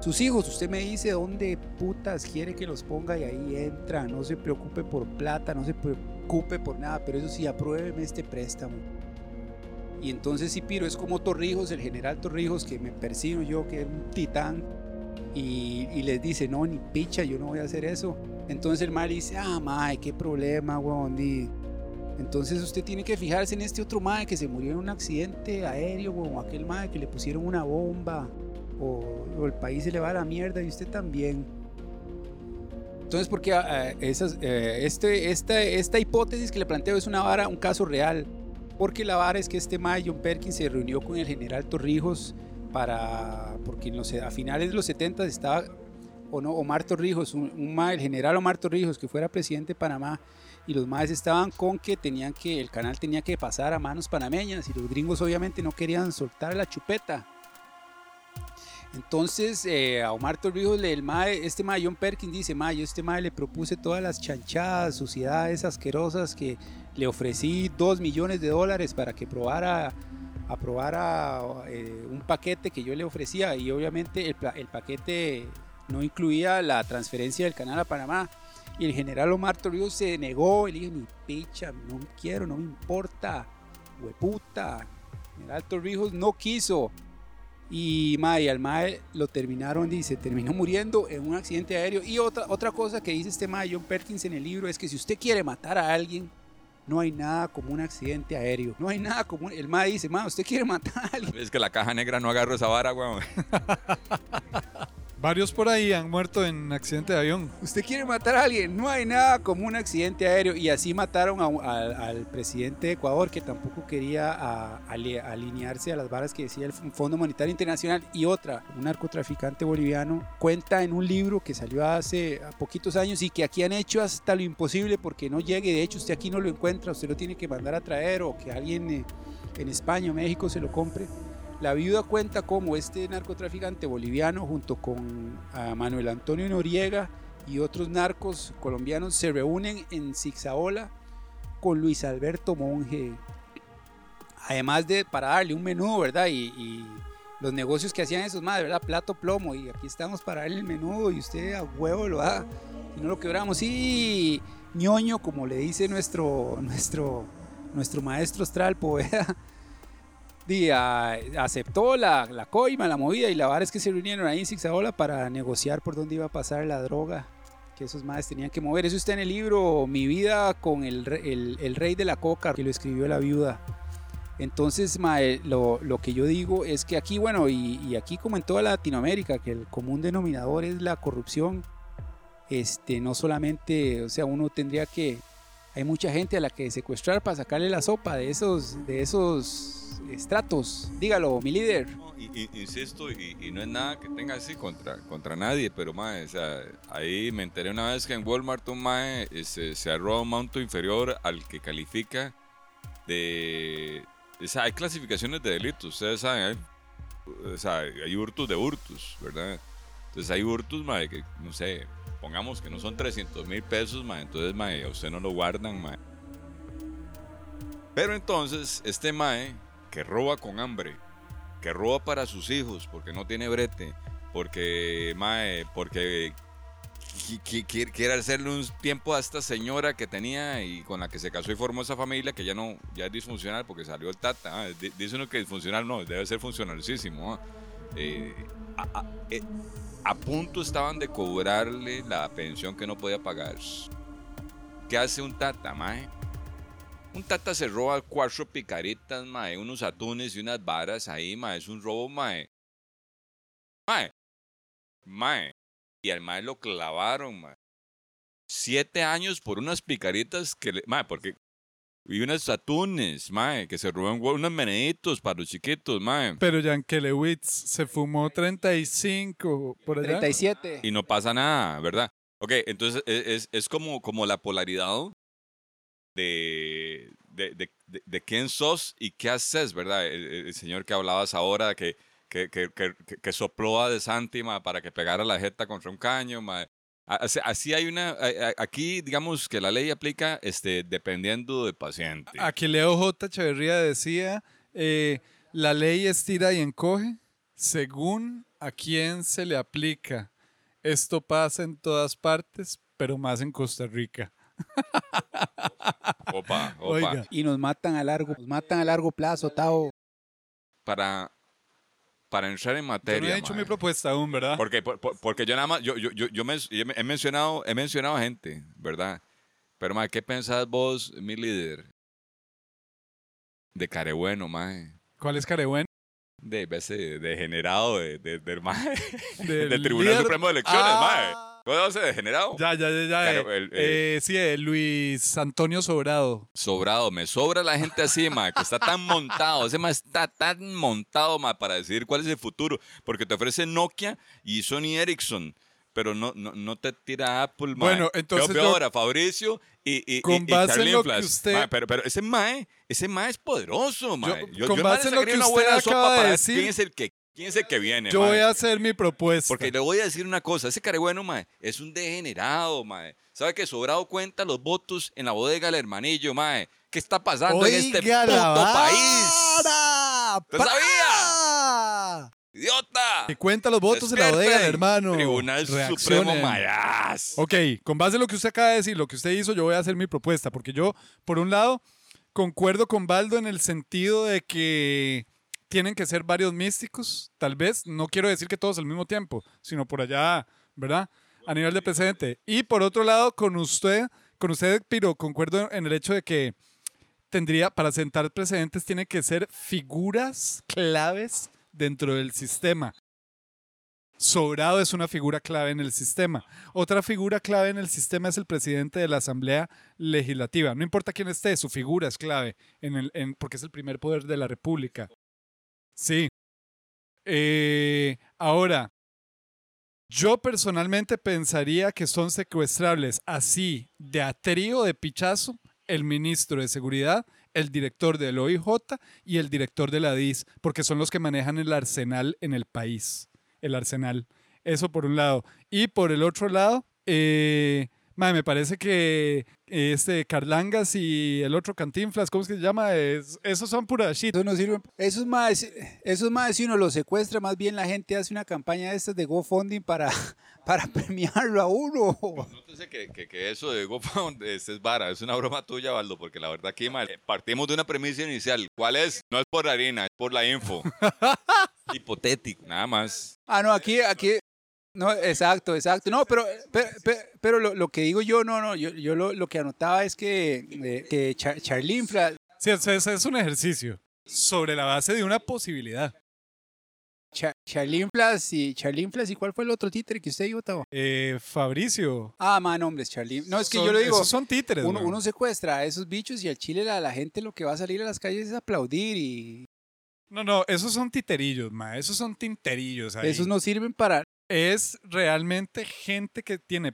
Speaker 1: Sus hijos, usted me dice dónde putas quiere que los ponga y ahí entra, no se preocupe por plata, no se preocupe por nada, pero eso sí, apruébeme este préstamo. Y entonces sí, Piro es como Torrijos, el general Torrijos, que me persino yo, que es un titán, y, y les dice, no, ni picha, yo no voy a hacer eso. Entonces el mal dice, ah, mae, qué problema, weón. di". Entonces usted tiene que fijarse en este otro mae que se murió en un accidente aéreo, weón, o aquel mae que le pusieron una bomba, o, o el país se le va a la mierda y usted también. Entonces, porque ah, esas, eh, este, esta, esta hipótesis que le planteo es una vara, un caso real. Porque la vara es que este mae, John Perkins, se reunió con el general Torrijos para. Porque a finales de los 70 estaba. O no, Omar Torrijos, el general Omar Torrijos, que fuera presidente de Panamá. Y los maes estaban con que tenían que. El canal tenía que pasar a manos panameñas. Y los gringos, obviamente, no querían soltar la chupeta. Entonces eh, a Omar Torrijos, el mae, este mae John Perkins dice, mae, yo este mae le propuse todas las chanchadas, suciedades asquerosas que le ofrecí dos millones de dólares para que probara, aprobara eh, un paquete que yo le ofrecía y obviamente el, paquete no incluía la transferencia del canal a Panamá. Y el general Omar Torrijos se negó y le dije, ni picha, no quiero, no me importa, hueputa. El general Torrijos no quiso. Y mae, al mae lo terminaron, dice, terminó muriendo en un accidente aéreo. Y otra, otra cosa que dice este mae John Perkins en el libro es que si usted quiere matar a alguien, no hay nada como un accidente aéreo. No hay nada como... un- El ma dice, ma, usted quiere matar a alguien.
Speaker 3: Es que la caja negra no agarró esa vara, weón.
Speaker 2: Varios por ahí han muerto en accidente de avión.
Speaker 1: Usted quiere matar a alguien. No hay nada como un accidente aéreo. Y así mataron a al- presidente de Ecuador que tampoco quería alinearse a las varas que decía el Fondo Monetario Internacional. Y otra, un narcotraficante boliviano, cuenta en un libro que salió hace poquitos años y que aquí han hecho hasta lo imposible porque no llegue. De hecho, usted aquí no lo encuentra. Usted lo tiene que mandar a traer o que alguien eh, en España o México se lo compre. La viuda cuenta cómo este narcotraficante boliviano junto con Manuel Antonio Noriega y otros narcos colombianos se reúnen en Zigzaola con Luis Alberto Monge. Además de para darle un menú, ¿verdad? Y, los negocios que hacían esos más, ¿verdad? Plato, plomo. Y aquí estamos para darle el menú y usted a huevo lo da. Si no lo quebramos. Y ñoño, como le dice nuestro, nuestro, nuestro maestro Stralpo, ¿verdad? Aceptó la, la coima, la movida y la vara es que se reunieron ahí en Zigzagola para negociar por dónde iba a pasar la droga que esos madres tenían que mover. Eso está en el libro Mi vida con el, el, rey de la coca, que lo escribió la viuda. Entonces, mae, lo, lo que yo digo es que aquí, bueno, y, y aquí como en toda Latinoamérica, que el común denominador es la corrupción, este, no solamente, o sea, uno tendría que, hay mucha gente a la que secuestrar para sacarle la sopa de esos, de esos estratos. Dígalo, mi líder.
Speaker 3: Insisto, y, no es nada que tenga así contra, contra nadie, pero mae, o sea, ahí me enteré una vez que en Walmart un mae este, se arroba un monto inferior al que califica de... O sea, hay clasificaciones de delitos, ustedes saben, o sea, hay hurtos de hurtos, ¿verdad? Entonces hay hurtos, mae, que no sé, pongamos que no son 300 mil pesos, mae, entonces, mae, a usted no lo guardan, mae. Pero entonces, este mae que roba con hambre, que roba para sus hijos porque no tiene brete, porque mae, porque qui- qui- qui- quiere hacerle un tiempo a esta señora que tenía y con la que se casó y formó esa familia que ya no ya es disfuncional porque salió el tata. ah, di- Dice uno que disfuncional no, debe ser funcionalísimo. ah. Eh, eh, a punto estaban de cobrarle la pensión que no podía pagar. ¿Qué hace un tata, mae? Un tata se roba cuatro picaritas, mae, unos atunes y unas varas ahí, mae. Es un robo, mae. Mae. Mae. Y al mae lo clavaron, mae. Siete años por unas picaritas que le. Mae, porque. Y unos atunes, mae, que se roban unos meneditos para los chiquitos, mae.
Speaker 2: Pero Yankelewitz se fumó 35 por allá.
Speaker 1: 37.
Speaker 3: y no pasa nada, ¿verdad? Ok, entonces es, es- es como, como la polaridad de, de, de, de- de quién sos y qué haces, ¿verdad? El, el- señor que hablabas ahora que, que, que, que, sopló a De Santi ma, para que pegara la jeta contra un caño. ma. Así, hay una, aquí digamos que la ley aplica este, dependiendo del paciente.
Speaker 2: Aquí Leo J. Echeverría decía, eh, la ley estira y encoge según a quién se le aplica. Esto pasa en todas partes, pero más en Costa Rica.
Speaker 3: Opa, opa.
Speaker 2: Oiga.
Speaker 1: Y nos matan a largo, nos matan a largo plazo, Tao.
Speaker 3: Para, para entrar en materia.
Speaker 2: Yo no he hecho mi propuesta aún, ¿verdad?
Speaker 3: Porque, por- por- porque yo nada más, yo, yo, yo, yo men- he mencionado, he mencionado gente, ¿verdad? Pero, mae, ¿qué pensás vos, mi líder? De Carebueno, mae.
Speaker 2: ¿Cuál es Carebueno?
Speaker 3: De ese degenerado de, de- del.
Speaker 2: Del
Speaker 3: Del Tribunal
Speaker 2: líder-
Speaker 3: Supremo de Elecciones,
Speaker 2: Ah.
Speaker 3: ¿Cómo ese degenerado?
Speaker 2: Ya, ya, ya, ya.
Speaker 3: Claro,
Speaker 2: eh,
Speaker 3: el- eh,
Speaker 2: eh, sí, eh, Luis Antonio Sobrado.
Speaker 3: Sobrado, me sobra la gente así, mae, que está tan montado. Ese mae está tan montado, mae, para decidir cuál es el futuro. Porque te ofrece Nokia y Sony Ericsson. Pero no, no, no te tira Apple, mae.
Speaker 2: Bueno, entonces
Speaker 3: Yo veo
Speaker 2: yo-
Speaker 3: ahora Fabricio y, y,
Speaker 2: Con
Speaker 3: y- y
Speaker 2: base en lo que
Speaker 3: Flash.
Speaker 2: usted-
Speaker 3: Mae, pero, pero ese mae, ese mae es poderoso, mae. Yo,
Speaker 2: con
Speaker 3: yo,
Speaker 2: base en lo que usted acaba de decir,
Speaker 3: quién es el que, quién es el que viene,
Speaker 2: Yo
Speaker 3: mae.
Speaker 2: voy a hacer mi propuesta.
Speaker 3: Porque le voy a decir una cosa, ese carebueno, mae, es un degenerado, mae. ¿Sabe que Sobrado cuenta los votos en la bodega del hermanillo, mae? ¿Qué está pasando en este puto país? ¿Te
Speaker 2: pa.
Speaker 3: ¡Idiota!
Speaker 2: Que cuenta los votos en la bodega del hermano.
Speaker 3: Tribunal Supremo. Mayas.
Speaker 2: Ok, con base en lo que usted acaba de decir, lo que usted hizo, yo voy a hacer mi propuesta. Porque yo, por un lado, concuerdo con Baldo en el sentido de que tienen que ser varios místicos, tal vez. No quiero decir que todos al mismo tiempo, sino por allá, ¿verdad? A nivel de precedente. Y por otro lado, con usted, con usted, Piro, concuerdo en el hecho de que tendría, para sentar precedentes, tiene que ser figuras claves dentro del sistema. Sobrado es una figura clave en el sistema. Otra figura clave en el sistema es el presidente de la Asamblea Legislativa. No importa quién esté, su figura es clave en el, en, porque es el primer poder de la República. Sí. Eh, ahora, yo personalmente pensaría que son secuestrables así, de a trío de pichazo, el ministro de Seguridad, el director del OIJ y el director de la DIS, porque son los que manejan el arsenal en el país el arsenal. Eso por un lado. Y por el otro lado, eh, me parece que este Carlangas y el otro Cantinflas, ¿cómo es que se llama? esos son pura shit.
Speaker 1: Eso no sirve. Eso es más, eso es más si uno lo secuestra, más bien la gente hace una campaña de estas de GoFunding para, para premiarlo a uno.
Speaker 3: Nótese que, que, que, eso de GoFunding es, es vara, es una broma tuya, Valdo, porque la verdad aquí partimos de una premisa inicial. ¿Cuál es? No es por la harina, es por la info. Hipotético, nada más.
Speaker 1: Ah, no, aquí, aquí, no, exacto, exacto. No, pero, pero, lo, que digo yo, no, no, yo, yo lo, que anotaba es que, eh, que Charlene
Speaker 2: Sí, es, es, un ejercicio sobre la base de una posibilidad.
Speaker 1: Charlene y Charlene y cuál fue el otro títere que usted dijo, Tavo?
Speaker 2: Eh, Fabricio.
Speaker 1: Ah, man, hombre, Charlene. No, es que yo lo digo.
Speaker 2: Esos son títeres.
Speaker 1: Uno, uno, secuestra a esos bichos y al Chile la, la gente lo que va a salir a las calles es aplaudir y.
Speaker 2: No, no, esos son titerillos, ma. Esos son tinterillos. Ahí.
Speaker 1: Esos no sirven para
Speaker 2: es realmente gente que tiene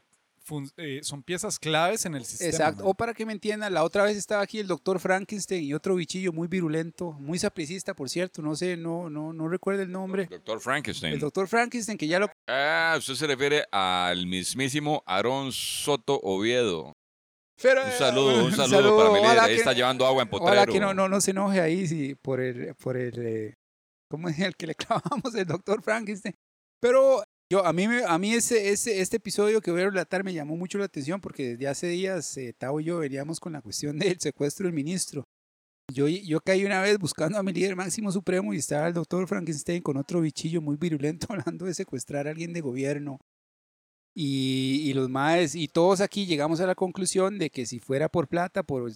Speaker 2: eh, son piezas claves en el sistema.
Speaker 1: Exacto. O para que me entiendan, la otra vez estaba aquí el doctor Frankenstein y otro bichillo muy virulento, muy sapricista, por cierto, no sé, no, no, no recuerdo el nombre.
Speaker 3: Doctor Frankenstein.
Speaker 1: El doctor Frankenstein, que ya lo...
Speaker 3: Ah, usted se refiere al mismísimo Aarón Soto Oviedo. un saludo, un saludo, para. Ahí está llevando agua en potrero.
Speaker 1: Ojalá que no, no, no se enoje ahí si por el, por el, eh, ¿cómo es el que le clavamos el doctor Frankenstein? Pero yo, a mí, a mí ese, ese, este episodio que voy a relatar me llamó mucho la atención porque desde hace días eh, Tao y yo veníamos con la cuestión del secuestro del ministro. Yo, yo caí una vez buscando a mi líder máximo supremo y estaba el doctor Frankenstein con otro bichillo muy virulento hablando de secuestrar a alguien de gobierno. Y, y los maes, y todos aquí llegamos a la conclusión de que si fuera por plata, por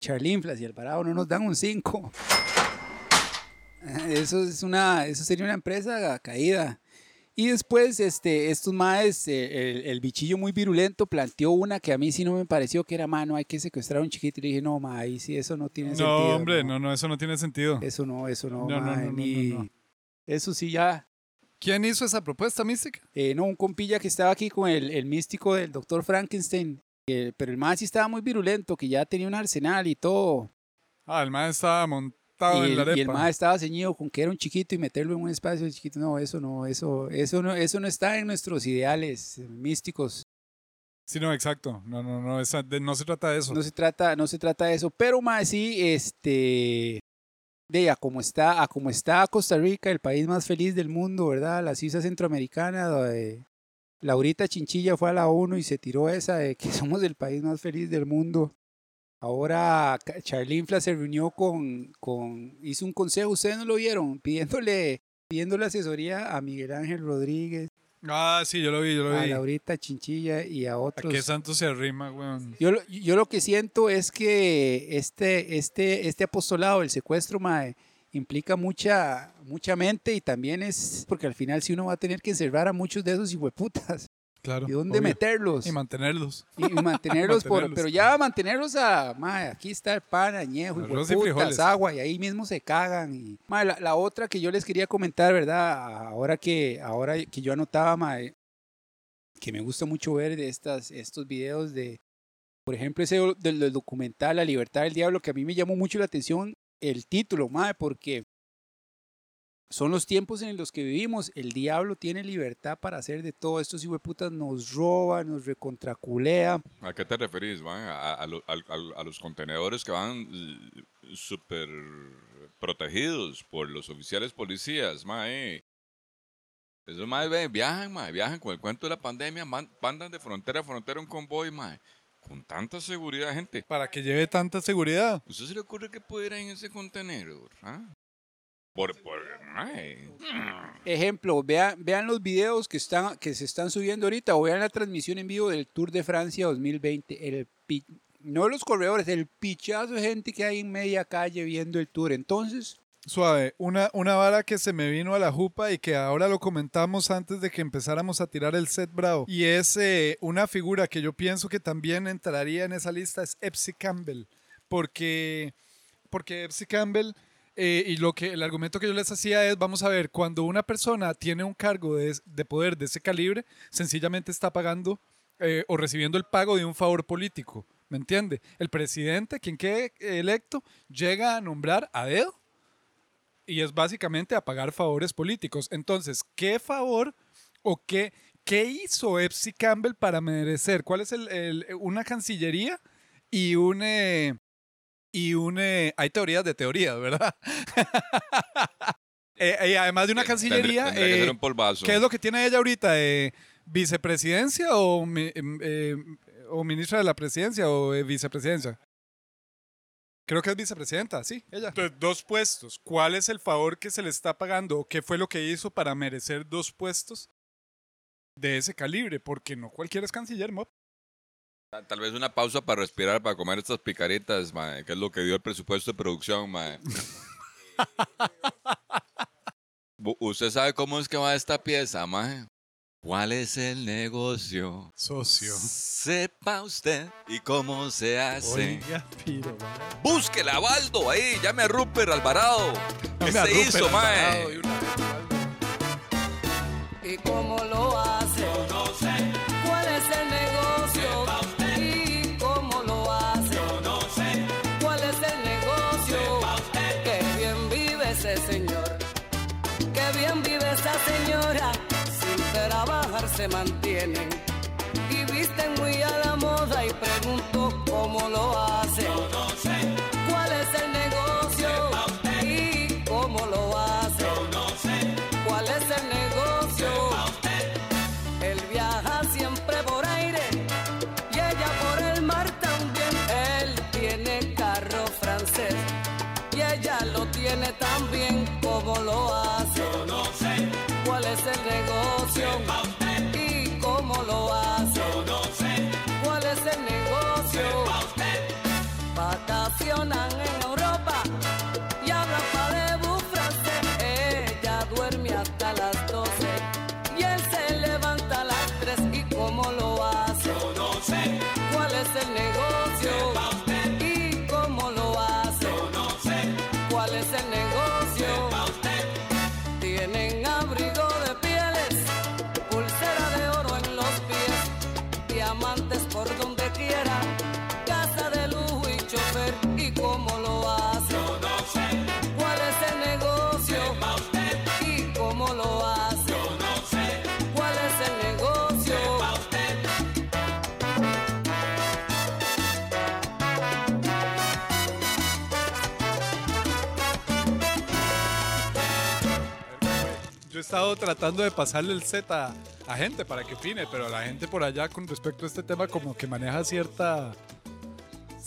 Speaker 1: Charlinflas y Alvarado no nos dan un 5. Eso, es eso sería una empresa caída. Y después, este, estos maes, eh, el, bichillo muy virulento planteó una que a mí sí no me pareció que era mano, hay que secuestrar a un chiquito. Y le dije, no, ma, ahí sí, eso no tiene sentido.
Speaker 2: No, hombre, no. no, eso no tiene sentido.
Speaker 1: Eso no, eso no, no, no, ni, Eso sí ya.
Speaker 2: ¿Quién hizo esa propuesta mística?
Speaker 1: Eh, no, un compilla que estaba aquí con el, el místico del doctor Frankenstein. pero el más sí estaba muy virulento, que ya tenía un arsenal y todo.
Speaker 2: Ah, el más estaba montado
Speaker 1: y
Speaker 2: el,
Speaker 1: Y el más estaba ceñido con que era un chiquito y meterlo en un espacio chiquito. No, eso no, eso, eso no, eso no está en nuestros ideales místicos.
Speaker 2: Sí, no, exacto. No, no, no, no se trata de eso.
Speaker 1: No se trata, no se trata de eso. Pero más sí, este, de a como está, a como está Costa Rica, el país más feliz del mundo, ¿verdad? La islas centroamericana, donde Laurita Chinchilla fue a la ONU y se tiró esa de que somos el país más feliz del mundo. Ahora Charlene se reunió con, con, hizo un consejo, ustedes no lo vieron, pidiéndole, pidiéndole asesoría a Miguel Ángel Rodríguez.
Speaker 2: Ah, sí, yo lo vi, yo lo vi.
Speaker 1: A Laurita Chinchilla y a otros.
Speaker 2: ¿A qué santo se arrima, weón?
Speaker 1: Yo, yo lo que siento es que este, este, este apostolado, el secuestro, mae, implica mucha, mucha mente y también es porque al final si uno va a tener que encerrar a muchos de esos hijueputas. ¿Y dónde meterlos?
Speaker 2: Y mantenerlos.
Speaker 1: Y, mantenerlos, por, pero ya mantenerlos a, aquí está el pan añejo, y putas, agua, y ahí mismo se cagan. Y, la, otra que yo les quería comentar, ¿verdad? Ahora que, ahora que yo anotaba, que me gusta mucho ver de estas, estos videos de, por ejemplo, ese del, documental La Libertad del Diablo, que a mí me llamó mucho la atención el título, madre, porque son los tiempos en los que vivimos. El diablo tiene libertad para hacer de todo. Estos putas nos roban, nos recontraculea.
Speaker 3: ¿A qué te referís, ¿A, a, los contenedores que van súper protegidos por los oficiales policías, mae. Esos más viajan, mae, viajan con el cuento de la pandemia, mandan de frontera a frontera un convoy, mae. Con tanta seguridad, gente.
Speaker 2: ¿Para que lleve tanta seguridad?
Speaker 3: ¿Usted se le ocurre que ir en ese contenedor? ¿ah? Por,
Speaker 1: Ejemplo, vean, vean los videos que, están, que se están subiendo ahorita o vean la transmisión en vivo del Tour de Francia 2020. El, no los corredores, el pichazo de gente que hay en media calle viendo el tour. Entonces,
Speaker 2: Suave, una, una vara que se me vino a la jupa y que ahora lo comentamos antes de que empezáramos a tirar el set bravo. Y es eh, una figura que yo pienso que también entraría en esa lista, es Epsi Campbell. Porque, porque Epsi Campbell, eh, y lo que el argumento que yo les hacía es, vamos a ver, cuando una persona tiene un cargo de, de poder de ese calibre, sencillamente está pagando eh, o recibiendo el pago de un favor político. ¿Me entiende? El presidente, quien quede electo, llega a nombrar a dedo y es básicamente a pagar favores políticos. Entonces, ¿qué favor o qué, qué hizo Epsi Campbell para merecer? ¿Cuál es el, una cancillería y un... eh, y un... eh, hay teorías de teorías, ¿verdad? Eh, y además de una cancillería...
Speaker 3: Tendría, tendría que
Speaker 2: eh,
Speaker 3: ser un polvazo.
Speaker 2: ¿Qué es lo que tiene ella ahorita? Eh, ¿Vicepresidencia o, em, eh, o ministra de la presidencia o eh, vicepresidencia? Creo que es vicepresidenta, sí, ella. Entonces, dos puestos. ¿Cuál es el favor que se le está pagando? ¿O qué fue lo que hizo para merecer dos puestos de ese calibre? Porque no cualquiera es canciller, Mop.
Speaker 3: Tal vez una pausa para respirar, para comer estas picaritas, mae, que es lo que dio el presupuesto de producción, mae. ¿Usted sabe cómo es que va esta pieza, mae? ¿Cuál es el negocio?
Speaker 2: Socio.
Speaker 3: Sepa usted y cómo se hace.
Speaker 2: Oiga, piro, mae.
Speaker 3: Búsquela, Baldo, ahí, llame a Rupert Alvarado. ¿Qué se hizo, mae?
Speaker 2: una.
Speaker 10: ¿Y cómo lo hace? Se mantienen. Y visten muy a la moda y pregunto cómo lo hace.
Speaker 2: Estado tratando de pasarle el set a, a gente para que opine, pero la gente por allá con respecto a este tema como que maneja cierta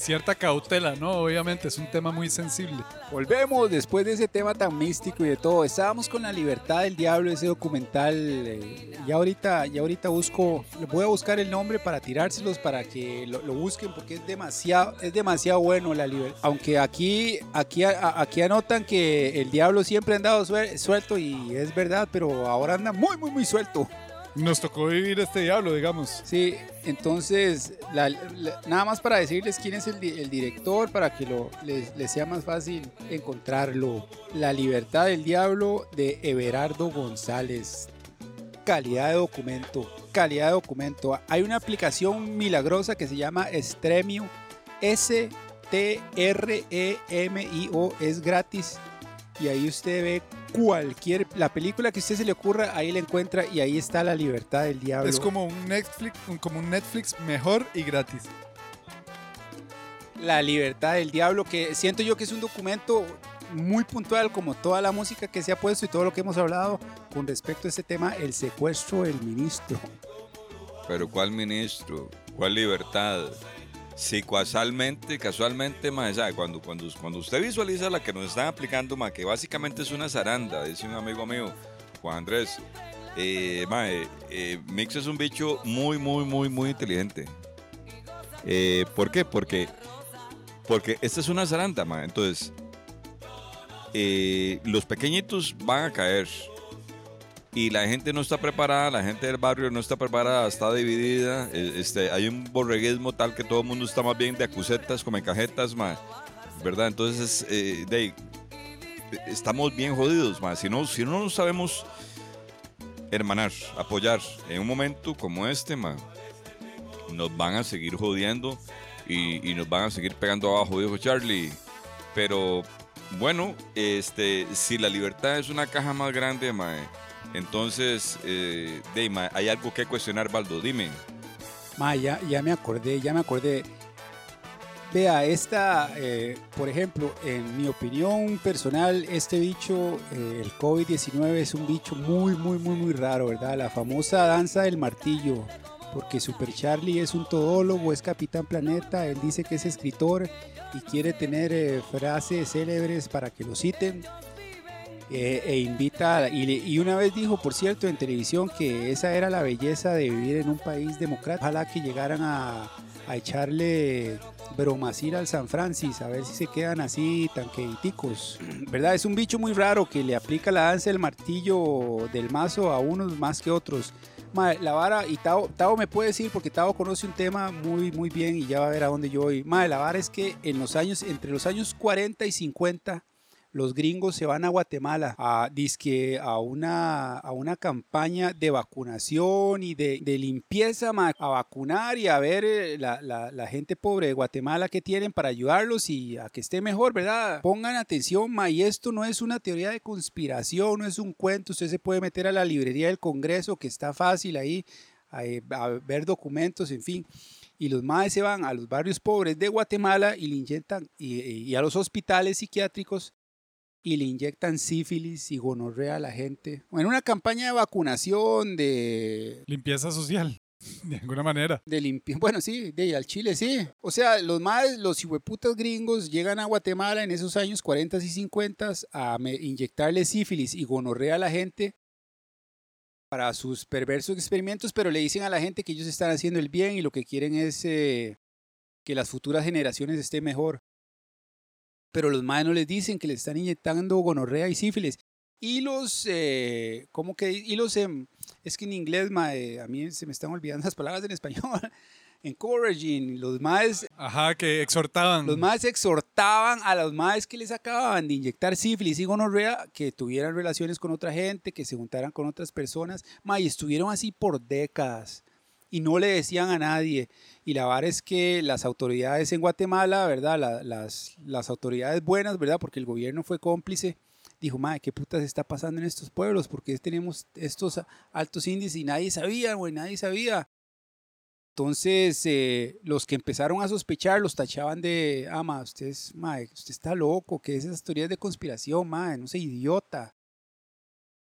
Speaker 2: cierta cautela, ¿no? Obviamente es un tema muy sensible.
Speaker 1: Volvemos después de ese tema tan místico y de todo. Estábamos con La Libertad del Diablo, ese documental. eh, ya ahorita, ya ahorita busco, voy a buscar el nombre para tirárselos para que lo, busquen porque es demasiado, es demasiado bueno la libertad. Aunque aquí, aquí, aquí anotan que el diablo siempre ha andado suel- suelto y es verdad, pero ahora anda muy, muy, muy suelto.
Speaker 2: Nos tocó vivir este diablo, digamos.
Speaker 1: Sí, entonces, nada más para decirles quién es el, di- el director, para que lo, les, les sea más fácil encontrarlo. La libertad del diablo de Everardo González. Calidad de documento, calidad de documento. Hay una aplicación milagrosa que se llama Stremio, S-T-R-E-M-I-O, es gratis. Y ahí usted ve cualquier, la película que a usted se le ocurra, ahí la encuentra y ahí está la libertad del diablo.
Speaker 2: Es como un Netflix, un- como un Netflix mejor y gratis.
Speaker 1: La libertad del diablo, que siento yo que es un documento muy puntual, como toda la música que se ha puesto y todo lo que hemos hablado con respecto a este tema, el secuestro del ministro.
Speaker 3: Pero ¿cuál ministro? ¿Cuál libertad? Si casualmente, casualmente, mae, ¿sabe? Cuando, cuando, cuando usted visualiza la que nos están aplicando, mae, que básicamente es una zaranda, dice un amigo mío, Juan Andrés, eh, mae, eh, Mix es un bicho muy, muy, muy, muy inteligente. Eh, ¿Por qué? Porque, porque esta es una zaranda, ma. Entonces, eh, los pequeñitos van a caer. Y la gente no está preparada, la gente del barrio no está preparada, está dividida. eh, Este, hay un borreguismo tal que todo el mundo está más bien de acusetas, como en cajetas, ma. ¿Verdad? Entonces, eh, ahí, estamos bien jodidos, ma. Si no, si no nos sabemos hermanar, apoyar en un momento como este, ma, nos van a seguir jodiendo y, y nos van a seguir pegando abajo, dijo Charlie. Pero bueno, este, si la libertad es una caja más grande, mae, entonces eh, de, mae, hay algo que cuestionar, Baldo. Dime.
Speaker 1: Ma, ya, ya me acordé, ya me acordé. Vea, esta, eh, por ejemplo, en mi opinión personal, este bicho, eh, el COVID-19 es un bicho muy, muy, muy, muy raro, ¿verdad? La famosa danza del martillo, porque Super Charlie es un todólogo, es Capitán Planeta, él dice que es escritor y quiere tener eh, frases célebres para que lo citen. Eh, e invita, y, y una vez dijo, por cierto, en televisión que esa era la belleza de vivir en un país democrático. Ojalá que llegaran a, a echarle bromacir al San Francis, a ver si se quedan así tan quediticos. ¿Verdad? Es un bicho muy raro que le aplica la danza del martillo del mazo a unos más que otros. Ma, la vara, y Tao, Tao me puede decir, porque Tao conoce un tema muy, muy bien y ya va a ver a dónde yo voy. Ma, la vara es que en los años, entre los años 40 y 50, los gringos se van a Guatemala a, dizque, a, una, a una campaña de vacunación y de, limpieza, a vacunar y a ver eh, la, la- gente pobre de Guatemala que tienen para ayudarlos y a que esté mejor, ¿verdad? Pongan atención, ma, y esto no es una teoría de conspiración, no es un cuento, usted se puede meter a la librería del Congreso, que está fácil ahí, a, ver documentos, en fin. Y los maes se van a los barrios pobres de Guatemala y le inyectan, y a los hospitales psiquiátricos y le inyectan sífilis y gonorrea a la gente. En una campaña de vacunación, de,
Speaker 2: Limpieza social, de alguna manera.
Speaker 1: de. Bueno, sí, de al Chile, sí. O sea, los más, los hijueputas gringos llegan a Guatemala en esos años 40 y 50 a inyectarle sífilis y gonorrea a la gente para sus perversos experimentos, pero le dicen a la gente que ellos están haciendo el bien y lo que quieren es eh, que las futuras generaciones estén mejor. Pero los más no les dicen que le están inyectando gonorrea y sífilis. Y los, eh, ¿cómo que? Y los, em, es que en inglés, mae, a mí se me están olvidando las palabras en español. Encouraging, los más,
Speaker 2: Ajá, que exhortaban.
Speaker 1: los más exhortaban a los más que les acababan de inyectar sífilis y gonorrea que tuvieran relaciones con otra gente, que se juntaran con otras personas. Ma, y estuvieron así por décadas y no le decían a nadie. Y la verdad es que las autoridades en Guatemala, ¿verdad? La- las, las autoridades buenas, ¿verdad? Porque el gobierno fue cómplice. Dijo, madre, ¿qué putas está pasando en estos pueblos? Porque tenemos estos altos índices y nadie sabía, güey, nadie sabía. Entonces, eh, los que empezaron a sospechar los tachaban de, ah, ma, usted, es, usted está loco, que esas teorías de conspiración, ma, no sé, idiota,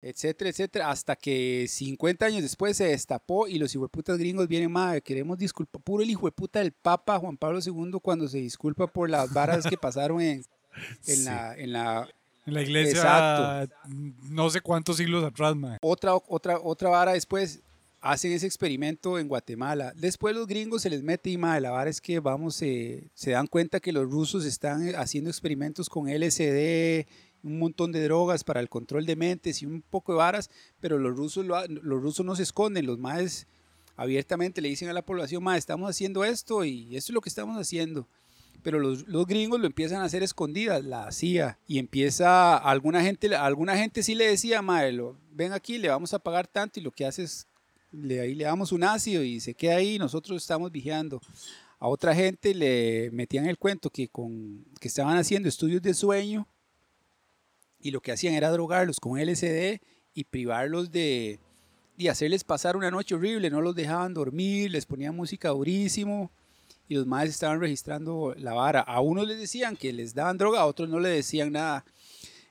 Speaker 1: etcétera, etcétera, hasta que 50 años después se destapó y los hijueputas gringos vienen, ma, queremos disculpar, puro el hijueputa del Papa Juan Pablo II cuando se disculpa por las varas que pasaron en, en, la, en la
Speaker 2: En la iglesia,
Speaker 1: Exacto.
Speaker 2: no sé cuántos siglos atrás, mae.
Speaker 1: otra, otra, otra vara después hacen ese experimento en Guatemala. Después los gringos se les mete y madre, la vara es que vamos, eh, se dan cuenta que los rusos están eh, haciendo experimentos con LSD, un montón de drogas para el control de mentes y un poco de varas, pero los rusos, los rusos no se esconden, los maes abiertamente le dicen a la población, ma, estamos haciendo esto y esto es lo que estamos haciendo. Pero los, los gringos lo empiezan a hacer escondidas, la CIA, y empieza, alguna gente, alguna gente sí le decía, lo- ven aquí, le vamos a pagar tanto, y lo que hace es, le, ahí le damos un ácido y se queda ahí, nosotros estamos vigiando. A otra gente le metían el cuento que, con, que estaban haciendo estudios de sueño, y lo que hacían era drogarlos con LSD y privarlos de, de hacerles pasar una noche horrible, no los dejaban dormir, les ponían música durísimo y los más estaban registrando la vara. A unos les decían que les daban droga, a otros no le decían nada.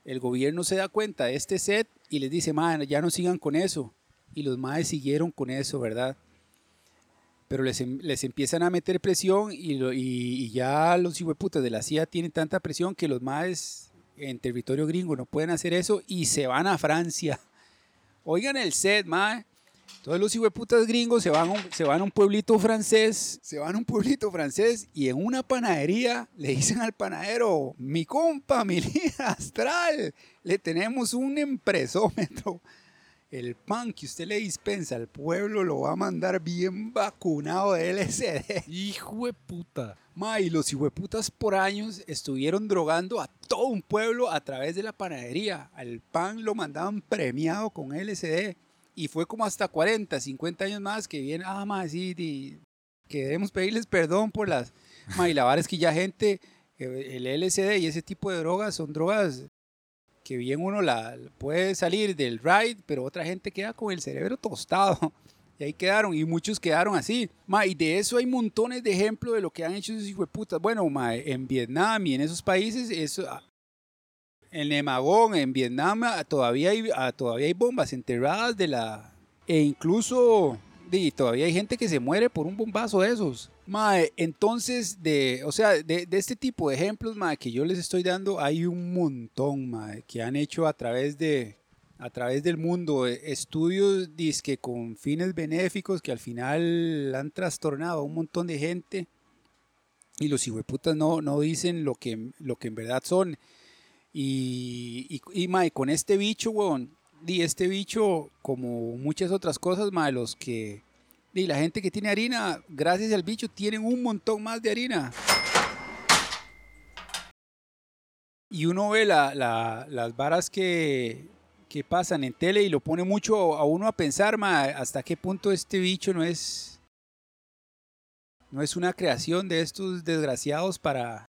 Speaker 1: El gobierno se da cuenta de este set y les dice, man, ya no sigan con eso. Y los maes siguieron con eso, ¿verdad? Pero les, em- les empiezan a meter presión y, lo- y, y ya los hijueputas de la CIA tienen tanta presión que los maes en territorio gringo no pueden hacer eso y se van a Francia. Oigan el set, mae. Entonces los hijueputas gringos se van, a un- se van a un pueblito francés, se van a un pueblito francés y en una panadería le dicen al panadero, mi compa, mi línea astral, le tenemos un empresómetro. El pan que usted le dispensa al pueblo lo va a mandar bien vacunado de LSD.
Speaker 2: Hijo de puta.
Speaker 1: Ma, y los hijueputas por años estuvieron drogando a todo un pueblo a través de la panadería. Al pan lo mandaban premiado con LSD. Y fue como hasta 40, 50 años más que viene, ah, ma, sí, di- que debemos pedirles perdón por las... Ma, y la verdad es que ya gente, eh, el LSD y ese tipo de drogas son drogas que bien uno la puede salir del ride, pero otra gente queda con el cerebro tostado. Y ahí quedaron, y muchos quedaron así. Y de eso hay montones de ejemplos de lo que han hecho esos hijueputas. Bueno, ma, en Vietnam y en esos países, eso, ah, en Nemagón, en Vietnam, ah, todavía hay, ah, todavía hay bombas enterradas de la... E incluso, di, todavía hay gente que se muere por un bombazo de esos. Ma, entonces, de, o sea, de, este tipo de ejemplos, ma, que yo les estoy dando, hay un montón, ma, que han hecho a través de, a través del mundo, eh, estudios dizque con fines benéficos que al final han trastornado a un montón de gente y los hijueputas no, no dicen lo que, lo que en verdad son. Y, y, y, mae, con este bicho, weón, di este bicho, como muchas otras cosas, mae, los que, di la gente que tiene harina, gracias al bicho, tienen un montón más de harina. Y uno ve la- las varas que, que pasan en tele y lo pone mucho a uno a pensar, ma, hasta qué punto este bicho no es, no es una creación de estos desgraciados para,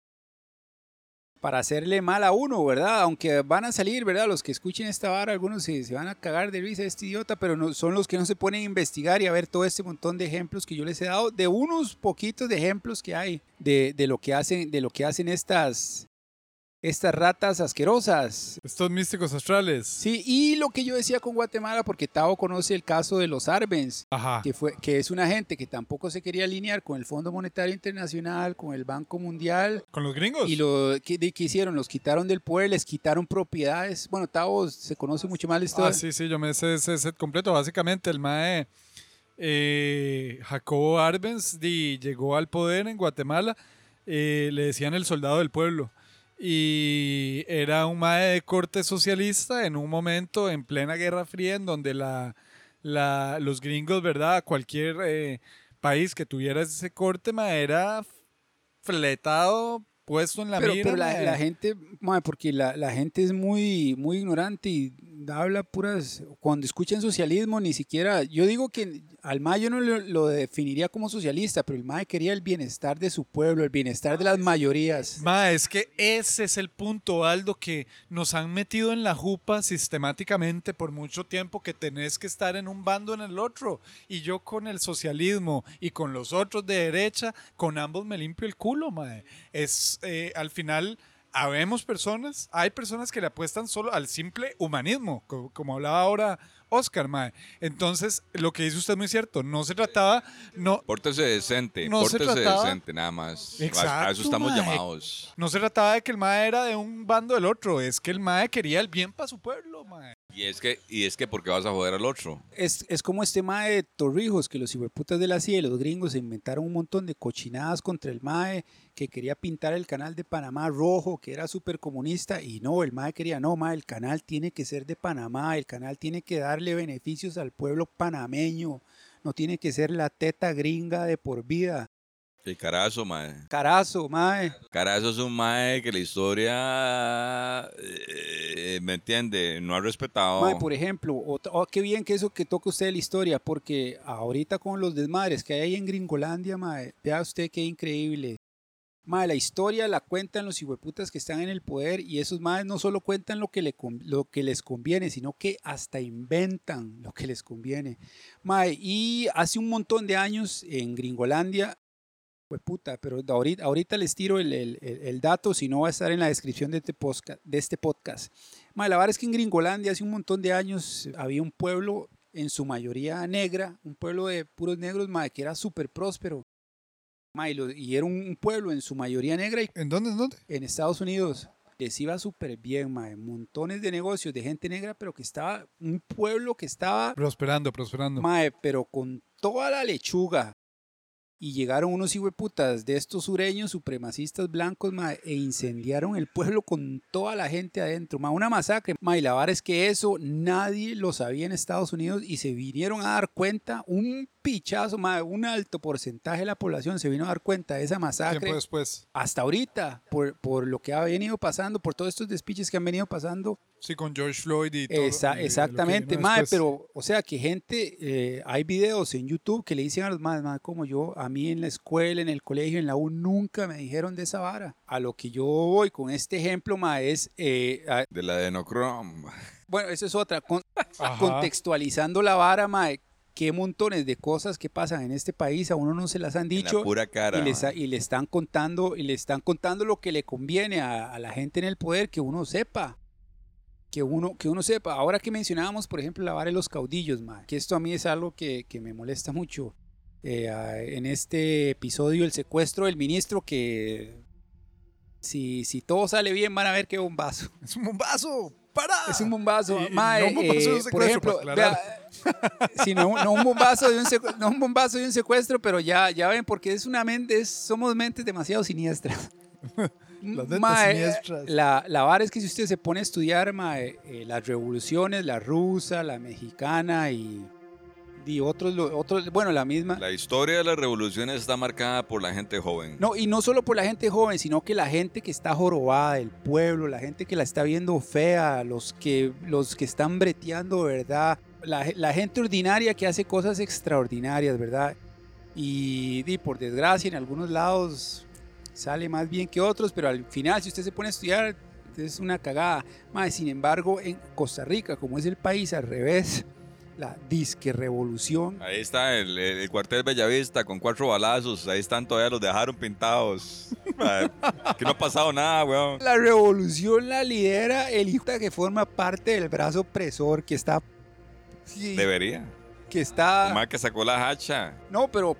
Speaker 1: para hacerle mal a uno, ¿verdad? Aunque van a salir, ¿verdad? Los que escuchen esta vara, algunos se, van a cagar de risa de este idiota, pero no, son los que no se ponen a investigar y a ver todo este montón de ejemplos que yo les he dado, de unos poquitos de ejemplos que hay de, de lo que hacen, de lo que hacen estas, estas ratas asquerosas.
Speaker 2: Estos místicos astrales.
Speaker 1: Sí, y lo que yo decía con Guatemala, porque Tavo conoce el caso de los Arbenz,
Speaker 2: Ajá.
Speaker 1: que, fue, que es una gente que tampoco se quería alinear con el Fondo Monetario Internacional, con el Banco Mundial.
Speaker 2: ¿Con los gringos?
Speaker 1: Y lo que, de- que hicieron, los quitaron del poder, les quitaron propiedades. Bueno, Tavo se conoce mucho más la historia.
Speaker 2: Ah, sí, sí, yo me sé ese set completo. Básicamente, el MAE eh, Jacobo Arbenz di- llegó al poder en Guatemala. eh, le decían el soldado del pueblo. Y era un MAE de corte socialista en un momento en plena Guerra Fría en donde la, la- los gringos, ¿verdad? Cualquier eh, país que tuviera ese corte, MAE, era fletado, puesto en la
Speaker 1: pero,
Speaker 2: mira.
Speaker 1: pero la, la gente, porque la, la gente es muy, muy ignorante y habla puras. Cuando escuchan socialismo, ni siquiera. Yo digo que al MAE yo no lo, lo definiría como socialista, pero el MAE quería el bienestar de su pueblo, el bienestar de las mayorías.
Speaker 2: Ma, es que ese es el punto, Aldo, que nos han metido en la jupa sistemáticamente por mucho tiempo que tenés que estar en un bando en el otro. Y yo con el socialismo y con los otros de derecha, con ambos me limpio el culo, mae. Es, eh, al final, habemos personas, hay personas que le apuestan solo al simple humanismo, co- como, hablaba ahora Oscar, mae. Entonces, lo que dice usted es muy cierto, no se trataba, no,
Speaker 3: Pórtese decente,
Speaker 2: No se
Speaker 3: pórtese
Speaker 2: trataba-
Speaker 3: decente, nada más. A- a
Speaker 2: Exacto,
Speaker 3: eso estamos
Speaker 2: mae.
Speaker 3: llamados.
Speaker 2: No se trataba de que el MAE era de un bando del otro, es que el MAE quería el bien para su pueblo, MAE.
Speaker 3: Y es que, y es que porque vas a joder al otro.
Speaker 1: Es, es como este MAE de Torrijos, que los hijueputas de la CIA los gringos se inventaron un montón de cochinadas contra el MAE, que quería pintar el canal de Panamá rojo, que era súper comunista, y no, el MAE quería, no, MAE, el canal tiene que ser de Panamá, el canal tiene que darle beneficios al pueblo panameño, no tiene que ser la teta gringa de por vida.
Speaker 3: El carazo, mae.
Speaker 1: Carazo, MAE.
Speaker 3: Carazo es un mae que la historia, eh, ¿me entiende? No ha respetado.
Speaker 1: Mae, por ejemplo, oh, qué bien que eso que toca usted la historia, porque ahorita con los desmadres que hay ahí en Gringolandia, mae, vea usted qué increíble. Mae, la historia la cuentan los hijueputas que están en el poder y esos maes no solo cuentan lo que, le lo que les conviene, sino que hasta inventan lo que les conviene. Mae, y hace un montón de años en Gringolandia, puta, pero ahorita, ahorita les tiro el, el- el- dato, si no va a estar en la descripción de este podcast. De este podcast. La verdad es que en Gringolandia hace un montón de años había un pueblo en su mayoría negra, un pueblo de puros negros, mae, que era súper próspero. Mae, y lo- y era un pueblo en su mayoría negra y
Speaker 2: ¿En dónde? ¿En dónde?
Speaker 1: en Estados Unidos. les iba súper bien, mae. Montones de negocios de gente negra, pero que estaba, un pueblo que estaba,
Speaker 2: Prosperando, prosperando.
Speaker 1: mae, pero con toda la lechuga. Y llegaron unos hijueputas de estos sureños supremacistas blancos, e incendiaron el pueblo con toda la gente adentro, mae. Una masacre, mae. Y la vara es que eso nadie lo sabía en Estados Unidos y se vinieron a dar cuenta, un pichazo, mae, un alto porcentaje de la población se vino a dar cuenta de esa masacre
Speaker 2: Tiempo después.
Speaker 1: hasta ahorita, por, por lo que ha venido pasando, por todos estos despiches que han venido pasando.
Speaker 2: Sí, con George Floyd y todo.
Speaker 1: Esa- exactamente, mae, pero, o sea, que gente, eh, hay videos en YouTube que le dicen a los más, mae, como yo, a mí en la escuela, en el colegio, en la U, nunca me dijeron de esa vara. A lo que yo voy con este ejemplo, mae, es, eh, a-
Speaker 3: De la Denocrom.
Speaker 1: bueno, eso es otra, con- contextualizando la vara, mae, qué montones de cosas que pasan en este país, a uno no se las han
Speaker 3: En
Speaker 1: dicho.
Speaker 3: la pura cara.
Speaker 1: y, les- y le están contando y le están contando lo que le conviene a, a la gente en el poder que uno sepa que uno que uno sepa ahora que mencionábamos por ejemplo la vara de los caudillos ma, que esto a mí es algo que, que me molesta mucho Eh, en este episodio el secuestro del ministro que si, si todo sale bien van a ver qué bombazo
Speaker 2: Es un bombazo. ¡Para!
Speaker 1: es un bombazo
Speaker 2: Y-
Speaker 1: ma,
Speaker 2: no un bombazo de un
Speaker 1: eh, por
Speaker 2: secuestro,
Speaker 1: ejemplo
Speaker 2: aclarar.
Speaker 1: vea, Sí, no, no un bombazo de un secu- no un bombazo de un secuestro, pero ya, ya ven, porque es una mente, es- somos mentes demasiado siniestras.
Speaker 2: Las mentes
Speaker 1: Mae,
Speaker 2: siniestras.
Speaker 1: La, la vara es que si usted se pone a estudiar mae, eh, las revoluciones, la rusa, la mexicana y, y otros, otros, bueno, la misma.
Speaker 3: La historia de las revoluciones está marcada por la gente joven.
Speaker 1: No, y no solo por la gente joven, sino que la gente que está jorobada del pueblo, la gente que la está viendo fea, los que, los que están breteando, ¿verdad? La, la gente ordinaria que hace cosas extraordinarias, ¿verdad? Y, y por desgracia, en algunos lados sale más bien que otros, pero al final, si usted se pone a estudiar, es una cagada. Mae, sin embargo, en Costa Rica, como es el país al revés, la disque revolución
Speaker 3: Ahí está el, el- el cuartel Bellavista con cuatro balazos. Ahí están todavía, los dejaron pintados. Que no ha pasado nada, weón.
Speaker 1: La revolución la lidera el hijo que forma parte del brazo opresor que está. sí,
Speaker 3: Debería.
Speaker 1: Que está.
Speaker 3: Más que sacó la hacha.
Speaker 1: No, pero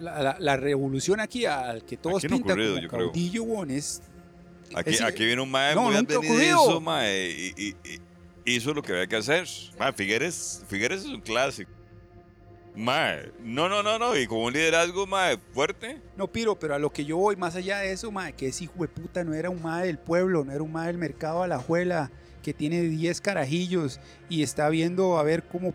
Speaker 1: la, la- la revolución aquí al que todos
Speaker 3: Aquí no
Speaker 1: pintan
Speaker 3: ocurrido,
Speaker 1: como
Speaker 3: yo creo.
Speaker 1: caudillo, weón, es.
Speaker 3: Aquí,
Speaker 1: es-
Speaker 3: aquí viene un mae
Speaker 1: no,
Speaker 3: muy
Speaker 1: ocurrido.
Speaker 3: mae, y, y- y hizo lo que había que hacer. Mae, Figueres, Figueres es un clásico. Mae, no, no, no, no. Y con un liderazgo, mae, fuerte.
Speaker 1: No, Piro, pero a lo que yo voy, más allá de eso, mae, que ese hijo de puta no era un mae del pueblo, no era un mae del mercado a la juela, que tiene 10 carajillos y está viendo a ver cómo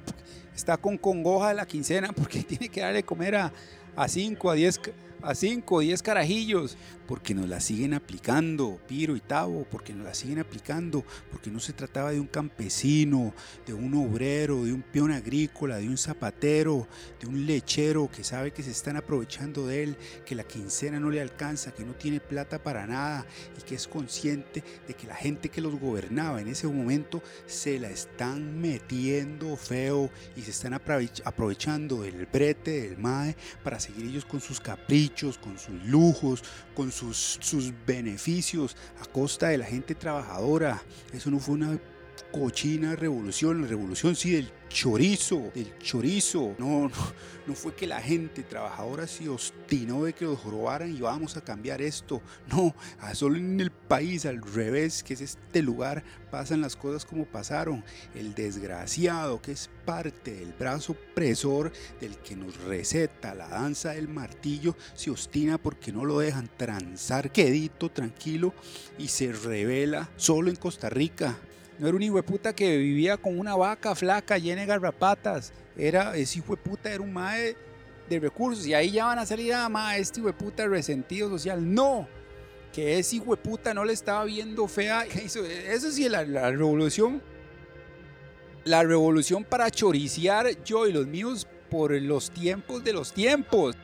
Speaker 1: está con congoja de la quincena porque tiene que darle comer a, a 5, a 10 ca- a 5, 10 carajillos, porque nos la siguen aplicando, Piro y Tavo, porque nos la siguen aplicando, porque no se trataba de un campesino, de un obrero, de un peón agrícola, de un zapatero, de un lechero que sabe que se están aprovechando de él, que la quincena no le alcanza, que no tiene plata para nada y que es consciente de que la gente que los gobernaba en ese momento se la están metiendo feo y se están aprovech- aprovechando del brete del MAE para seguir ellos con sus caprichos, con sus lujos, con sus, sus beneficios a costa de la gente trabajadora. Eso no fue una cochina revolución, la revolución sí del chorizo, del chorizo. No, no, no fue que la gente trabajadora se obstinó de que los robaran y vamos a cambiar esto. No, solo en el país al revés, que es este lugar, pasan las cosas como pasaron. El desgraciado que es parte del brazo opresor del que nos receta la danza del martillo se obstina porque no lo dejan transar quedito, tranquilo y se revela solo en Costa Rica. No era un hijo de puta que vivía con una vaca flaca llena de garrapatas. Era, ese hijo de puta era un mae de recursos. Y ahí ya van a salir, ah, mae, este hijo de puta resentido social. No, que ese hijo de puta no le estaba viendo fea. Eso, sí, la, la revolución. La revolución para choriciar yo y los míos por los tiempos de los tiempos.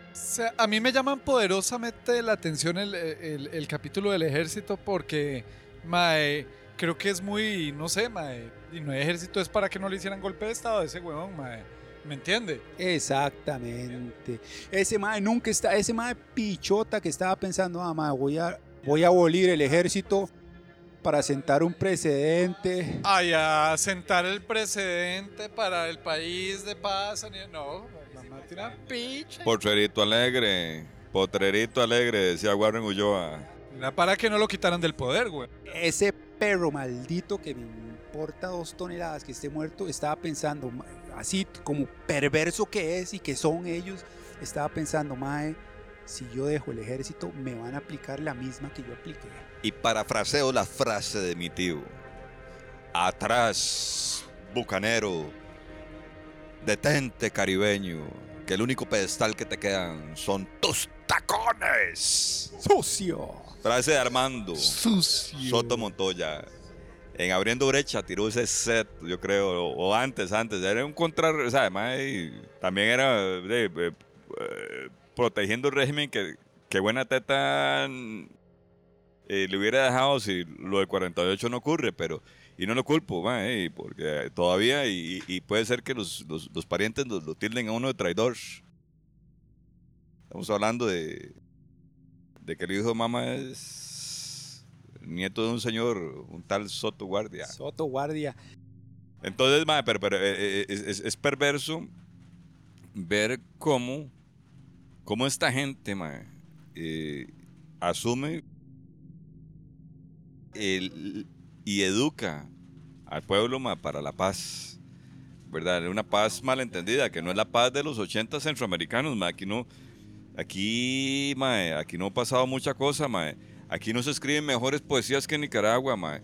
Speaker 2: A mí me llaman poderosamente la atención el, el- el capítulo del ejército porque, mae, creo que es muy, no sé, mae, y no hay ejército es para que no le hicieran golpe de estado a ese huevón, mae. ¿Me entiende?
Speaker 1: Exactamente. Ese mae nunca está, ese mae pichota que estaba pensando, ah, mae, voy a, voy a abolir el ejército para sentar un precedente.
Speaker 2: Ay, a sentar el precedente para el país de paz. ni- No, mamá tiene una picha.
Speaker 3: Potrerito alegre. Potrerito alegre, decía Warren Ulloa.
Speaker 2: Era para que no lo quitaran del poder, güey.
Speaker 1: Ese perro maldito que me importa dos toneladas que esté muerto, estaba pensando, así como perverso que es y que son ellos, estaba pensando, mae, si yo dejo el ejército, me van a aplicar la misma que yo apliqué.
Speaker 3: Y parafraseo la frase de mi tío. Atrás, bucanero. Detente, caribeño. Que el único pedestal que te quedan son tus tacones.
Speaker 1: ¡Sucio!
Speaker 3: Frase de Armando.
Speaker 2: Sucio.
Speaker 3: Soto Montoya. En Abriendo Brecha tiró ese set, yo creo, o, o antes, antes. Era un contra... O sea, además, y también era de, eh, eh, protegiendo el régimen que, que buena teta eh, le hubiera dejado si lo de 48 no ocurre, pero... Y no lo culpo, mae, porque todavía, y, y puede ser que los, los, los parientes lo, lo tilden a uno de traidor. Estamos hablando de, de que el hijo de mamá es nieto de un señor, un tal Soto Guardia.
Speaker 1: Soto Guardia.
Speaker 3: Entonces, mae, pero, pero, eh, eh, es, es- es perverso ver cómo, cómo esta gente mae, eh, asume el- y educa al pueblo para la paz. ¿Verdad? Una paz malentendida, que no es la paz de los 80 centroamericanos. mae. Aquí no, aquí, mae, aquí no ha pasado mucha cosa. mae. Aquí no se escriben mejores poesías que en Nicaragua. mae.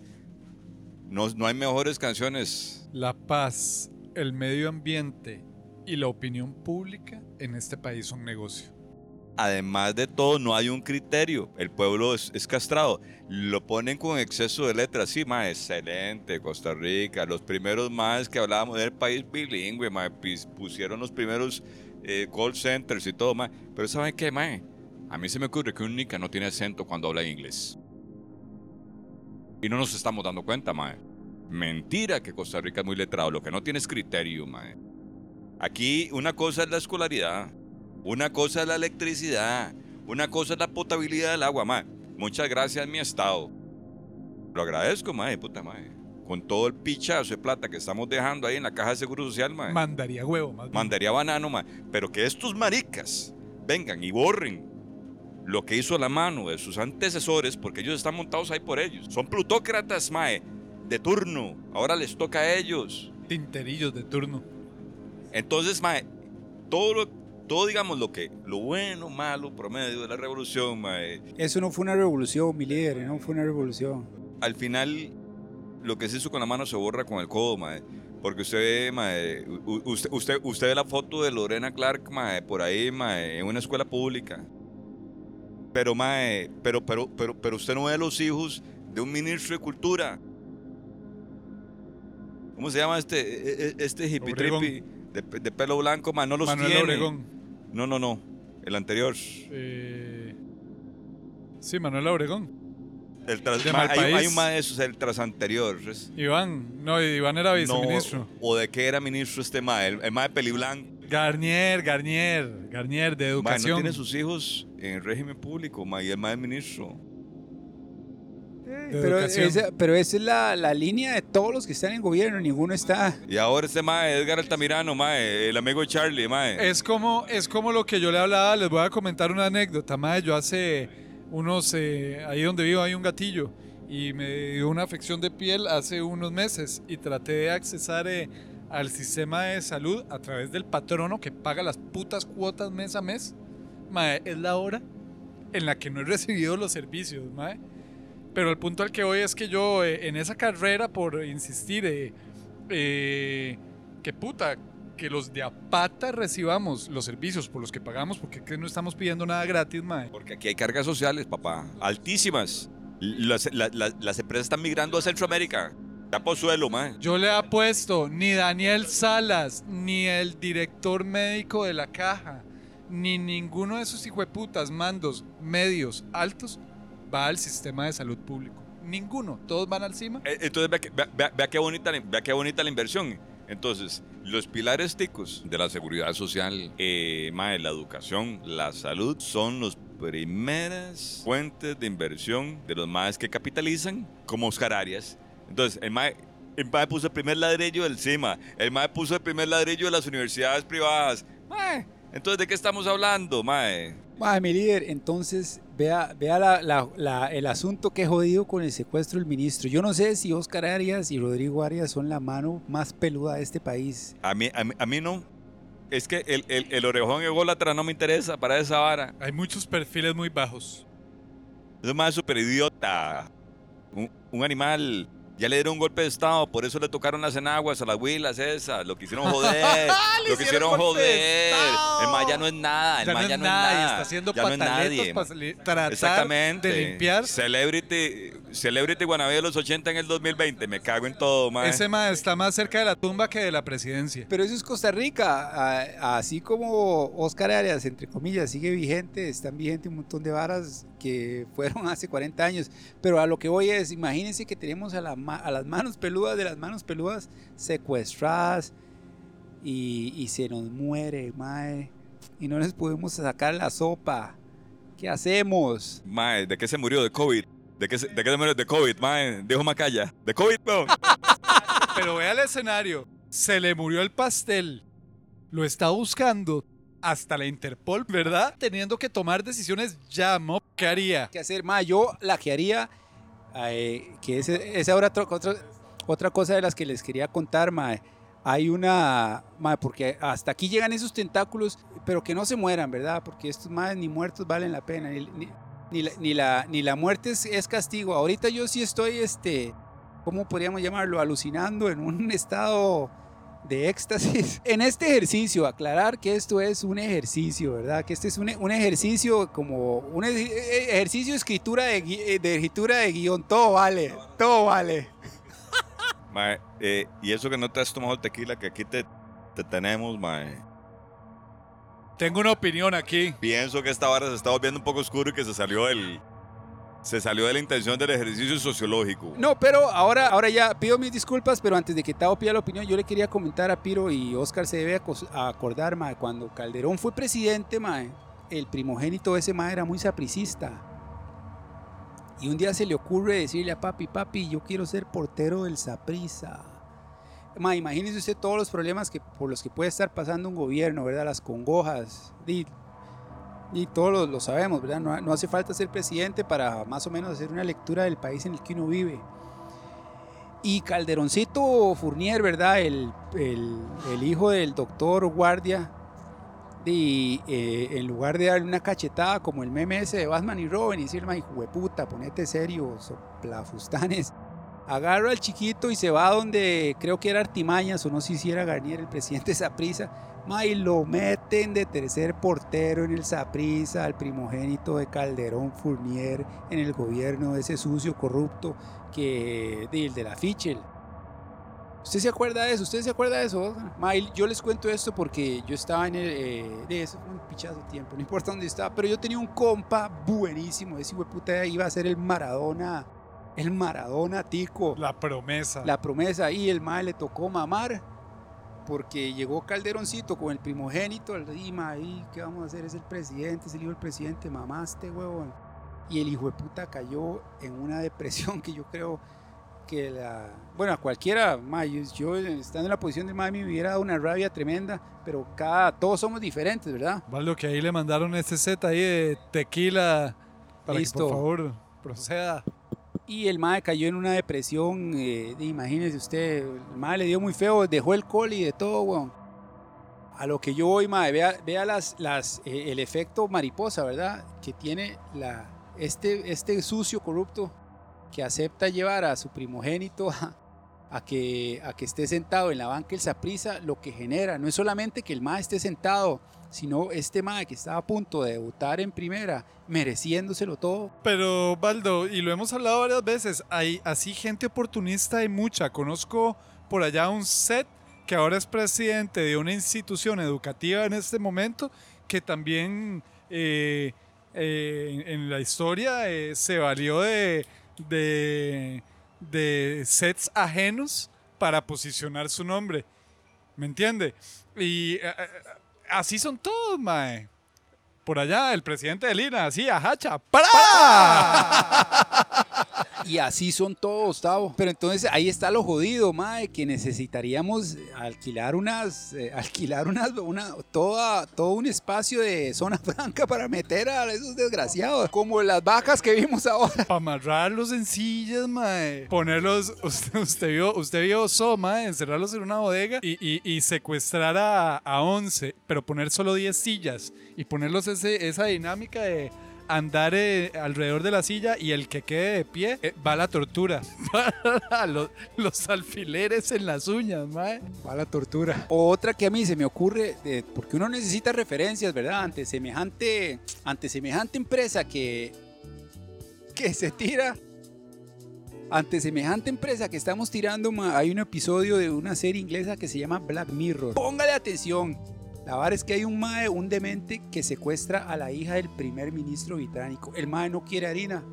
Speaker 3: No, no hay mejores canciones.
Speaker 2: La paz, el medio ambiente y la opinión pública en este país son negocio.
Speaker 3: Además de todo, no hay un criterio. El pueblo es, castrado. Lo ponen con exceso de letras. Sí, ma, excelente. Costa Rica. Los primeros más que hablábamos del país bilingüe, ma, pusieron los primeros eh, call centers y todo, ma. Pero ¿saben qué, ma? A mí se me ocurre que un nica no tiene acento cuando habla inglés. Y no nos estamos dando cuenta, ma. Mentira que Costa Rica es muy letrado. Lo que no tiene es criterio, ma. Aquí una cosa es la escolaridad. Una cosa es la electricidad. Una cosa es la potabilidad del agua, mae. Muchas gracias, mi estado. Lo agradezco, mae, puta mae. Con todo el pichazo de plata que estamos dejando ahí en la caja de seguro social, mae.
Speaker 2: Mandaría huevo, bien.
Speaker 3: Mandaría banano, mae. Pero que estos maricas vengan y borren lo que hizo la mano de sus antecesores, porque ellos están montados ahí por ellos. Son plutócratas, mae, de turno. Ahora les toca a ellos.
Speaker 2: Tinterillos de turno.
Speaker 3: Entonces, mae, todo, lo- todo digamos lo que, lo bueno, malo, promedio de la revolución, mae,
Speaker 1: Eso no fue una revolución, mi líder, no fue una revolución.
Speaker 3: al final lo que se hizo con la mano se borra con el codo, mae. Porque usted ve, mae, u- usted, usted, usted ve la foto de Lorena Clark, mae, por ahí, mae, en una escuela pública. Pero, mae, pero, pero, pero, pero usted no ve a los hijos de un ministro de cultura. ¿Cómo se llama este, e- e- este hippie
Speaker 2: Obregón.
Speaker 3: trippy de pelo blanco, mae? No los
Speaker 2: Manuel
Speaker 3: tiene.
Speaker 2: Obregón.
Speaker 3: No, no, no. El anterior.
Speaker 2: Eh, sí, Manuel Obregón.
Speaker 3: El tras, ma- hay, un mae de esos, el tras anterior.
Speaker 2: Iván. No, Iván era viceministro.
Speaker 3: No, ¿O de qué era ministro este mae? El, el mae de peliblanco.
Speaker 2: Garnier, Garnier. Garnier de
Speaker 3: no
Speaker 2: educación.
Speaker 3: tiene sus hijos en el régimen público, mae, y el mae es ministro.
Speaker 1: Pero esa, pero esa es la, la línea de todos los que están en gobierno, ninguno está.
Speaker 3: Y ahora este mae, Edgar Altamirano, mae, el amigo de Charlie, mae.
Speaker 2: Es como, es como lo que yo le hablaba, les voy a comentar una anécdota, mae, yo hace unos, eh, ahí donde vivo hay un gatillo y me dio una afección de piel hace unos meses y traté de accesar eh, al sistema de salud a través del patrono que paga las putas cuotas mes a mes. Mae, es la hora en la que no he recibido los servicios, mae. Pero el punto al que voy es que yo eh, en esa carrera por insistir eh, eh, que puta, que los de Apata recibamos los servicios por los que pagamos, porque que no estamos pidiendo nada gratis, mae.
Speaker 3: Porque aquí hay cargas sociales, papá, altísimas. Las, la- la- las empresas están migrando a Centroamérica. Ya por suelo, mae.
Speaker 2: Yo le apuesto, ni Daniel Salas, ni el director médico de la caja, ni ninguno de esos hijueputas mandos medios altos va al sistema de salud público. Ninguno, todos van al CIMA.
Speaker 3: Eh, Entonces, vea, que- vea- vea- qué bonita, vea qué bonita la inversión. Entonces, los pilares ticos de la seguridad social, eh, mae, la educación, la salud, son los primeras fuentes de inversión de los maes que capitalizan, como Oscar Arias. Entonces, el mae, el mae puso el primer ladrillo del CIMA, el mae puso el primer ladrillo de las universidades privadas. Mae, entonces, ¿de qué estamos hablando, mae?
Speaker 1: Mae, mi líder, entonces vea, vea la- la- la- el asunto que he jodido con el secuestro del ministro. Yo no sé si Oscar Arias y Rodrigo Arias son la mano más peluda de este país.
Speaker 3: A mí, a mí, a mí no. Es que el, el, el orejón ególatra no me interesa para esa vara.
Speaker 2: Hay muchos perfiles muy bajos.
Speaker 3: Es más súper idiota. Un, un animal. Ya le dieron un golpe de estado, por eso le tocaron las enaguas a las huilas esas. Lo quisieron joder. lo quisieron joder. El ma ya no es nada. El
Speaker 2: Ya
Speaker 3: ma
Speaker 2: no es
Speaker 3: no es
Speaker 2: nada y está haciendo
Speaker 3: ya no es nadie.
Speaker 2: para
Speaker 3: Exactamente.
Speaker 2: de limpiar.
Speaker 3: Celebrity, Celebrity Guanabí de los 80 en el 2020. Me cago en todo, man.
Speaker 2: Ese ma está más cerca de la tumba que de la presidencia.
Speaker 1: Pero eso es Costa Rica. Así como Oscar Arias, entre comillas, sigue vigente, están vigentes un montón de varas que fueron hace 40 años. Pero a lo que voy es, imagínense que tenemos a, la ma- a las manos peludas de las manos peludas secuestradas y, y se nos muere, mae. Y no les podemos sacar la sopa. ¿Qué hacemos?
Speaker 3: Mae, ¿de qué se murió? ¿De COVID? ¿De qué de qué se? ¿De COVID, mae? Dijo Macaya. ¿De COVID, no?
Speaker 2: Pero vea el escenario. Se le murió el pastel. Lo está buscando hasta la Interpol, ¿verdad? Teniendo que tomar decisiones ya, ¿no? ¿Qué haría?
Speaker 1: ¿Qué hacer? Mae, yo la que haría, eh, que es, esa era otra, otra, otra cosa de las que les quería contar, mae. Hay una, mae, porque hasta aquí llegan esos tentáculos, pero que no se mueran, ¿verdad? Porque estos más ni muertos valen la pena, ni, ni- ni la, ni la- ni la muerte es, es castigo. Ahorita yo sí estoy, este, ¿cómo podríamos llamarlo? Alucinando en un estado de éxtasis. En este ejercicio, aclarar que esto es un ejercicio, ¿verdad? Que este es un, un ejercicio como un ej- ejercicio de escritura de, gui- de escritura de guion. Todo vale, todo vale.
Speaker 3: Mae, eh, y eso que no te has tomado el tequila, que aquí te, te tenemos, mae.
Speaker 2: Tengo una opinión aquí.
Speaker 3: Pienso que esta vara se está volviendo un poco oscuro y que se salió del... Se salió de la intención del ejercicio sociológico.
Speaker 1: No, pero ahora, ahora ya pido mis disculpas, pero antes de que Tao pida la opinión, yo le quería comentar a Piro y Oscar se debe acordar, mae, cuando Calderón fue presidente, mae, el primogénito de ese mae era muy sapricista. Y un día se le ocurre decirle a papi, papi, yo quiero ser portero del Saprissa. Ma, imagínese usted todos los problemas que, por los que puede estar pasando un gobierno, ¿verdad? Las congojas. Y, todos lo, lo sabemos, ¿verdad? No, hace falta ser presidente para más o menos hacer una lectura del país en el que uno vive. Y Calderoncito Fournier, ¿verdad? El, el- hijo del doctor Guardia. Y eh, en lugar de darle una cachetada como el meme ese de Batman y Robin y decirle, hijo puta, ponete serio, soplafustanes. Agarra al chiquito y se va donde creo que era Artimañas o no sé si era Garnier, el presidente Saprisa. Y lo meten de tercer portero en el Saprisa, al primogénito de Calderón Fournier en el gobierno de ese sucio corrupto que el de la Fichel. ¿Usted se acuerda de eso? ¿Usted se acuerda de eso? Oscar? Ma, y yo les cuento esto porque yo estaba en el... eh, de eso fue un pichazo tiempo, no importa dónde estaba, pero yo tenía un compa buenísimo, ese puta iba a ser el Maradona, el Maradona tico,
Speaker 2: La promesa.
Speaker 1: la promesa, y el mae le tocó mamar porque llegó Calderoncito con el primogénito, el Rima ahí, ¿qué vamos a hacer? Es el presidente, es el hijo del presidente, mamaste, huevón. Y el hijo de puta cayó en una depresión que yo creo que la... Bueno, a cualquiera, ma, yo, yo estando en la posición del mae me hubiera dado una rabia tremenda, pero cada, todos somos diferentes, ¿verdad?
Speaker 2: Valdo, que ahí le mandaron ese set ahí de tequila para
Speaker 1: Listo.
Speaker 2: que por favor proceda.
Speaker 1: Y el mae cayó en una depresión, eh, imagínese usted, el mae le dio muy feo, dejó el coli y de todo, weón. A lo que yo voy, mae, vea, eh, el efecto mariposa, ¿verdad? Que tiene este, este sucio corrupto que acepta llevar a su primogénito a, a que, a que esté sentado en la banca el Saprisa, lo que genera no es solamente que el mae esté sentado, sino este mae que estaba a punto de debutar en primera, mereciéndoselo todo,
Speaker 2: Pero, Baldo, y lo hemos hablado varias veces, hay así gente oportunista hay mucha. Conozco por allá un set que ahora es presidente de una institución educativa en este momento, que también eh, eh, en, la historia eh, se valió de, de sets ajenos para posicionar su nombre. ¿Me entiende? Y eh, eh, así son todos, mae. Por allá, el presidente de Lina, así, a hacha. ¡Para!
Speaker 1: Y así son todos, Tavo. Pero entonces ahí está lo jodido, mae, que necesitaríamos alquilar unas, eh, alquilar unas, una, toda, todo un espacio de zona franca para meter a esos desgraciados, como las vacas que vimos ahora.
Speaker 2: Para amarrarlos en sillas, mae. Ponerlos, usted, usted vio, usted vio So, mae, encerrarlos en una bodega y, y- y secuestrar a, a 11, pero poner solo 10 sillas y ponerlos ese, esa dinámica de andar eh, alrededor de la silla y el que quede de pie eh, va a la tortura. los, alfileres en las uñas, mae.
Speaker 1: Va la tortura. Otra que a mí se me ocurre, porque uno necesita referencias, ¿verdad? Ante semejante, ante semejante empresa que, que se tira. Ante semejante empresa que estamos tirando, hay un episodio de una serie inglesa que se llama Black Mirror. Póngale atención. La verdad es que hay un mae, un demente que secuestra a la hija del primer ministro británico. El mae no quiere harina.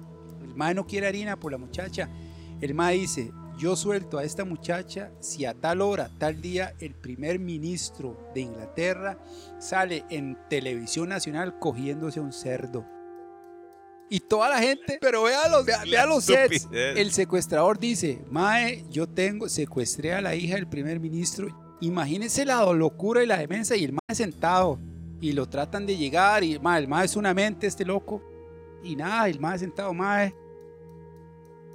Speaker 1: El mae no quiere harina por la muchacha. El mae dice, yo suelto a esta muchacha si a tal hora, tal día, el primer ministro de Inglaterra sale en televisión nacional cogiéndose a un cerdo. Y toda la gente, pero vea los, vea, vea los sets. El secuestrador dice, Mae, yo tengo, secuestré a la hija del primer ministro. Imagínense la locura y la demencia y el Mae sentado. Y lo tratan de llegar y Mae, el Mae es una mente, este loco. Y nada, el Mae sentado, Mae.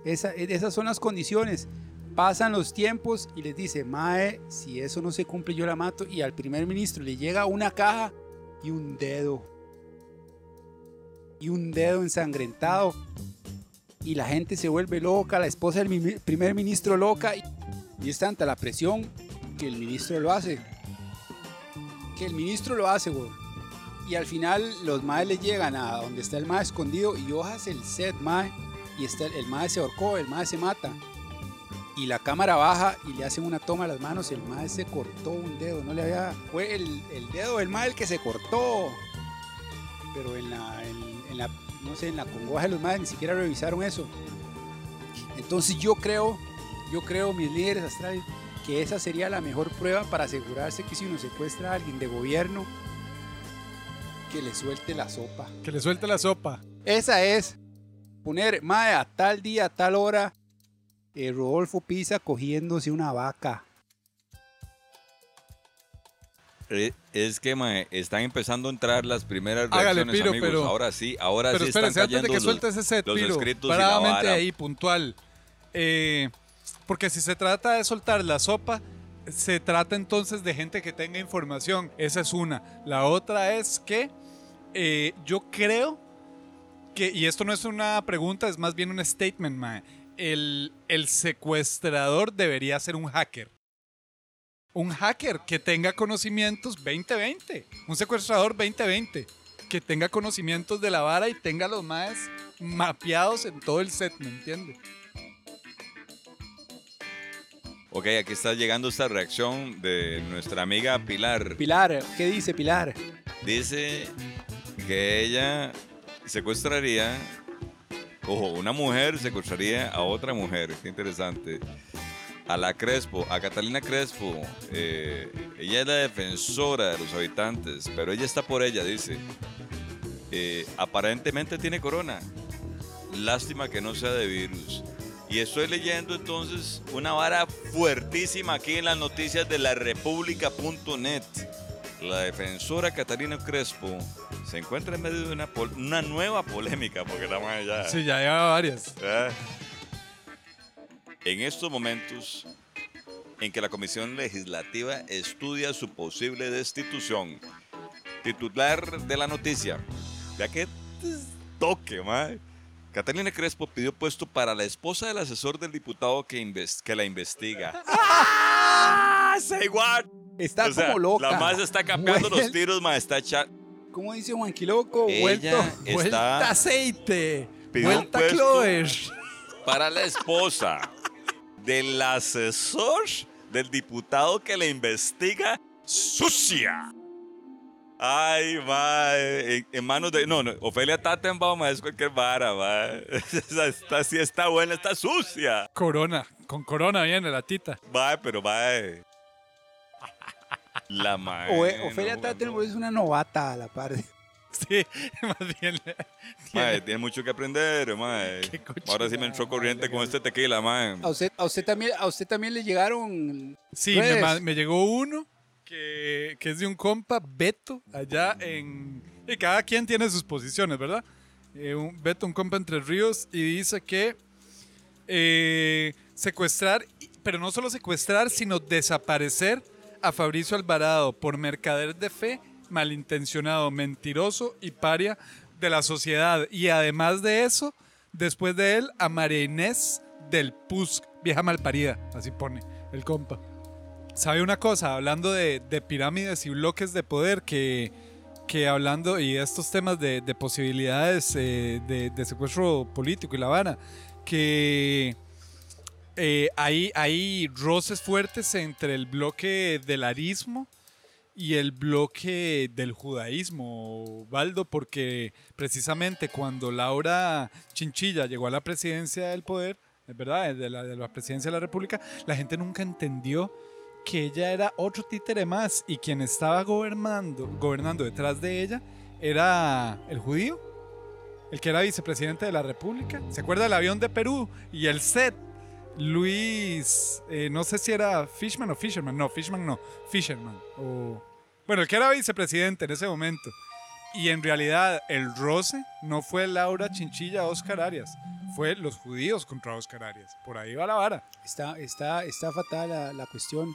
Speaker 1: Esa- esas son las condiciones. Pasan los tiempos y les dice, Mae, si eso no se cumple yo la mato. Y al primer ministro le llega una caja y un dedo. Y un dedo ensangrentado. Y la gente se vuelve loca, la esposa del primer ministro loca. Y es tanta la presión que el ministro lo hace. Que el ministro lo hace. Y al final los maes le llegan a donde está el mae escondido y hojas el set, mae. Y está, el mae se ahorcó, el mae se mata. Y la cámara baja y le hacen una toma a las manos. El mae se cortó un dedo, no le había. Fue el, dedo del mae el que se cortó. Pero en la, en, en la, no sé, en la congoja de los maes ni siquiera revisaron eso. Entonces yo creo, yo creo, mis líderes astrales, que esa sería la mejor prueba para asegurarse que si uno secuestra a alguien de gobierno, que le suelte la sopa.
Speaker 2: Que le suelte la sopa.
Speaker 1: Esa es poner, mae, a tal día, a tal hora, eh, Rodolfo Pisa cogiéndose una vaca.
Speaker 3: Eh, Es que mae, están empezando a entrar las primeras
Speaker 2: Hágale,
Speaker 3: reacciones,
Speaker 2: Piro,
Speaker 3: amigos.
Speaker 2: pero-
Speaker 3: ahora sí, ahora
Speaker 2: Pero
Speaker 3: sí están
Speaker 2: espérense, antes de
Speaker 3: cayendo
Speaker 2: que
Speaker 3: los-
Speaker 2: suelte ese set,
Speaker 3: los
Speaker 2: Piro,
Speaker 3: escritos y la vara.
Speaker 2: ahí, puntual. Eh, porque si se trata de soltar la sopa, se trata entonces de gente que tenga información. Esa es una. La otra es que eh, yo creo que, y esto no es una pregunta, es más bien un statement, mae. El, el secuestrador debería ser un hacker. Un hacker que tenga conocimientos 2020. Un secuestrador 2020. Que tenga conocimientos de la vara y tenga los más mapeados en todo el set, ¿me entiende?
Speaker 3: Ok, aquí está llegando esta reacción de nuestra amiga Pilar.
Speaker 1: Pilar, ¿qué dice Pilar?
Speaker 3: Dice que ella secuestraría, ojo, una mujer secuestraría a otra mujer. Qué interesante. A la Crespo, a Catalina Crespo. eh, ella es la defensora de los habitantes, pero ella está por ella, dice. Eh, aparentemente tiene corona. Lástima que no sea de virus. Y estoy leyendo entonces una vara fuertísima aquí en las noticias de la república.net. La defensora Catalina Crespo se encuentra en medio de una, una nueva polémica, porque la madre ya...
Speaker 2: Sí, ya lleva varias.
Speaker 3: ¿verdad? En estos momentos en que la Comisión Legislativa estudia su posible destitución, titular de la noticia, ya que toque, mae. Catalina Crespo pidió puesto para la esposa del asesor del diputado que, inves- que la investiga. ¡Ah! Say what?
Speaker 1: Está
Speaker 3: O sea,
Speaker 1: como loca.
Speaker 3: La más está cambiando los
Speaker 1: Vuel-
Speaker 3: tiros, mae. Está
Speaker 1: ¿Cómo dice Juanquiloco?
Speaker 3: Ella
Speaker 1: Vuelto.
Speaker 3: está-
Speaker 2: Vuelta aceite.
Speaker 3: Pidió
Speaker 2: Vuelta
Speaker 3: puesto.
Speaker 2: Clover.
Speaker 3: para la esposa del asesor del diputado que le investiga sucia. Ay, mae, en, en manos de... No, no, Ofelia Tattenbaum es cualquier vara, mae. Esa está, sí está buena, está sucia.
Speaker 2: Corona. Con corona viene la tita.
Speaker 3: Mae, pero mae... La mae...
Speaker 1: O- Ofelia
Speaker 3: no, no.
Speaker 1: es una novata a la par.
Speaker 2: Sí, más bien.
Speaker 3: Mae, tiene mucho que aprender, mae.
Speaker 2: Qué cochina,
Speaker 3: Ahora sí me entró corriente con este tequila, mae.
Speaker 1: A usted, a usted también, a usted también le llegaron.
Speaker 2: Sí, me, me llegó uno que, es de un compa, Beto, allá en... Y cada quien tiene sus posiciones, ¿verdad? Eh, un, Beto, un compa entre ríos, y dice que eh, secuestrar, pero no solo secuestrar, sino desaparecer a Fabricio Alvarado por mercader de fe, malintencionado, mentiroso y paria de la sociedad. Y además de eso, después de él, a María del PUSC, vieja malparida, así pone el compa. ¿Sabe una cosa? Hablando de, de pirámides y bloques de poder, que, que hablando y estos temas de, de posibilidades eh, de, de secuestro político y la vara, que eh, hay, hay roces fuertes entre el bloque del arismo y el bloque del judaísmo, Baldo, porque precisamente cuando Laura Chinchilla llegó a la presidencia del poder, es verdad, de la, de la presidencia de la República, la gente nunca entendió que ella era otro títere más y quien estaba gobernando, gobernando detrás de ella era el judío, el que era vicepresidente de la República. ¿Se acuerda del avión de Perú y el set? Luis, eh, no sé si era Fishman o Fisherman, no, Fishman no, Fisherman. O, bueno, el que era vicepresidente en ese momento. Y en realidad el roce no fue Laura Chinchilla Oscar Arias, fue los judíos contra Oscar Arias. Por ahí va la vara.
Speaker 1: Está, está, está fatal la, la cuestión.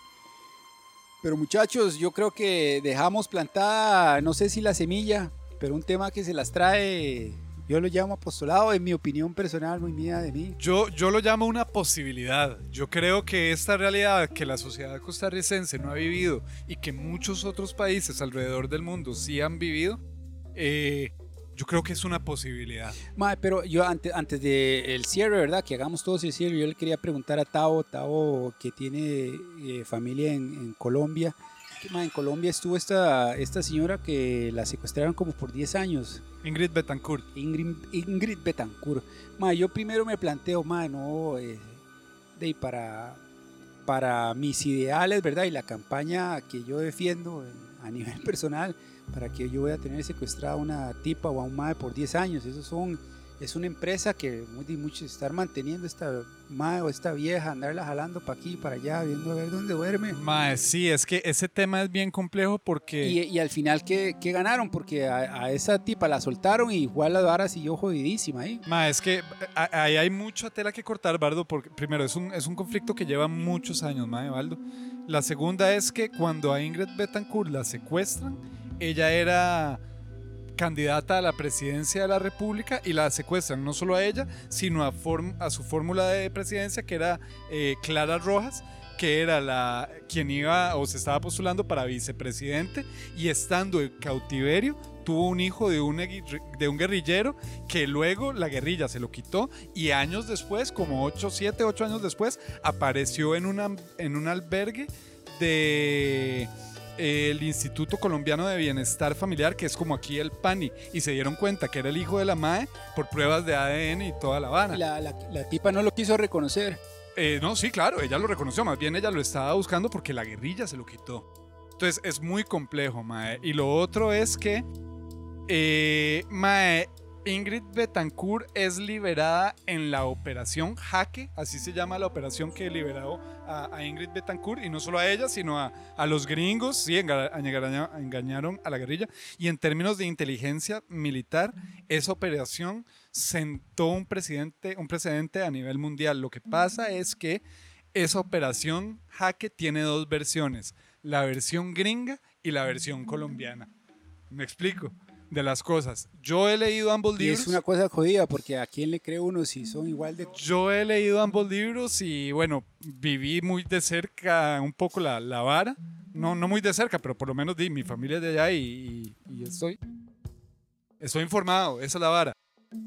Speaker 1: Pero muchachos, yo creo que dejamos plantada, no sé si la semilla, pero un tema que se las trae, yo lo llamo apostolado, en mi opinión personal, muy mía de mí.
Speaker 2: Yo, yo lo llamo una posibilidad. Yo creo que esta realidad que la sociedad costarricense no ha vivido y que muchos otros países alrededor del mundo sí han vivido, eh, yo creo que es una posibilidad.
Speaker 1: Mae, pero yo antes, antes del cierre, ¿verdad? Que hagamos todos el cierre, yo le quería preguntar a Tavo, Tavo que tiene eh, familia en, en Colombia. que, en Colombia estuvo esta, esta señora que la secuestraron como por 10 años.
Speaker 2: Ingrid Betancourt.
Speaker 1: Ingrid, Ingrid Betancourt. Ma, yo primero me planteo, ma, no, eh, de para, para mis ideales, ¿verdad? Y la campaña que yo defiendo a nivel personal, para que yo voy a tener secuestrada a una tipa o a un mae por 10 años. Eso son, es una empresa que muy mucho estar manteniendo esta mae o esta vieja, andarla jalando para aquí y para allá, viendo a ver dónde duerme.
Speaker 2: Mae, sí, es que ese tema es bien complejo porque...
Speaker 1: Y, y al final, ¿qué, qué ganaron? Porque a, a esa tipa la soltaron y igual la vara siguió jodidísima ahí.
Speaker 2: Ma, es que ahí hay mucha tela que cortar, Bardo, porque primero es un, es un conflicto que lleva muchos años, ma, Baldo. La segunda es que cuando a Ingrid Betancourt la secuestran, ella era candidata a la presidencia de la República y la secuestran no solo a ella, sino a, su fórmula de presidencia, que era eh, Clara Rojas, que era la quien iba o se estaba postulando para vicepresidente y estando en cautiverio tuvo un hijo de un, de un guerrillero que luego la guerrilla se lo quitó y años después, como 8, 7, 8 años después, apareció en, una, en un albergue de el Instituto Colombiano de Bienestar Familiar, que es como aquí el PANI, y se dieron cuenta que era el hijo de la MAE por pruebas de ADN y toda la vara.
Speaker 1: La, la, la tipa no lo quiso reconocer.
Speaker 2: Eh, no, sí, claro, ella lo reconoció, más bien ella lo estaba buscando porque la guerrilla se lo quitó. Entonces es muy complejo, Mae. Y lo otro es que, eh, Mae, Ingrid Betancourt es liberada en la operación Jaque, así se llama la operación que liberó a, a Ingrid Betancourt, y no solo a ella, sino a, a los gringos, sí, enga- engaña- engañaron a la guerrilla. Y en términos de inteligencia militar, esa operación sentó un, presidente, un precedente a nivel mundial. Lo que pasa es que esa operación Jaque tiene dos versiones, la versión gringa y la versión colombiana. Me explico de las cosas. Yo he leído ambos
Speaker 1: Y
Speaker 2: libros.
Speaker 1: es una cosa jodida porque a quién le cree uno si son igual de...
Speaker 2: Yo he leído ambos libros y bueno, viví muy de cerca un poco la, la vara. No, no muy de cerca, pero por lo menos di, mi familia es de allá y, y- y estoy, estoy informado, esa es la vara.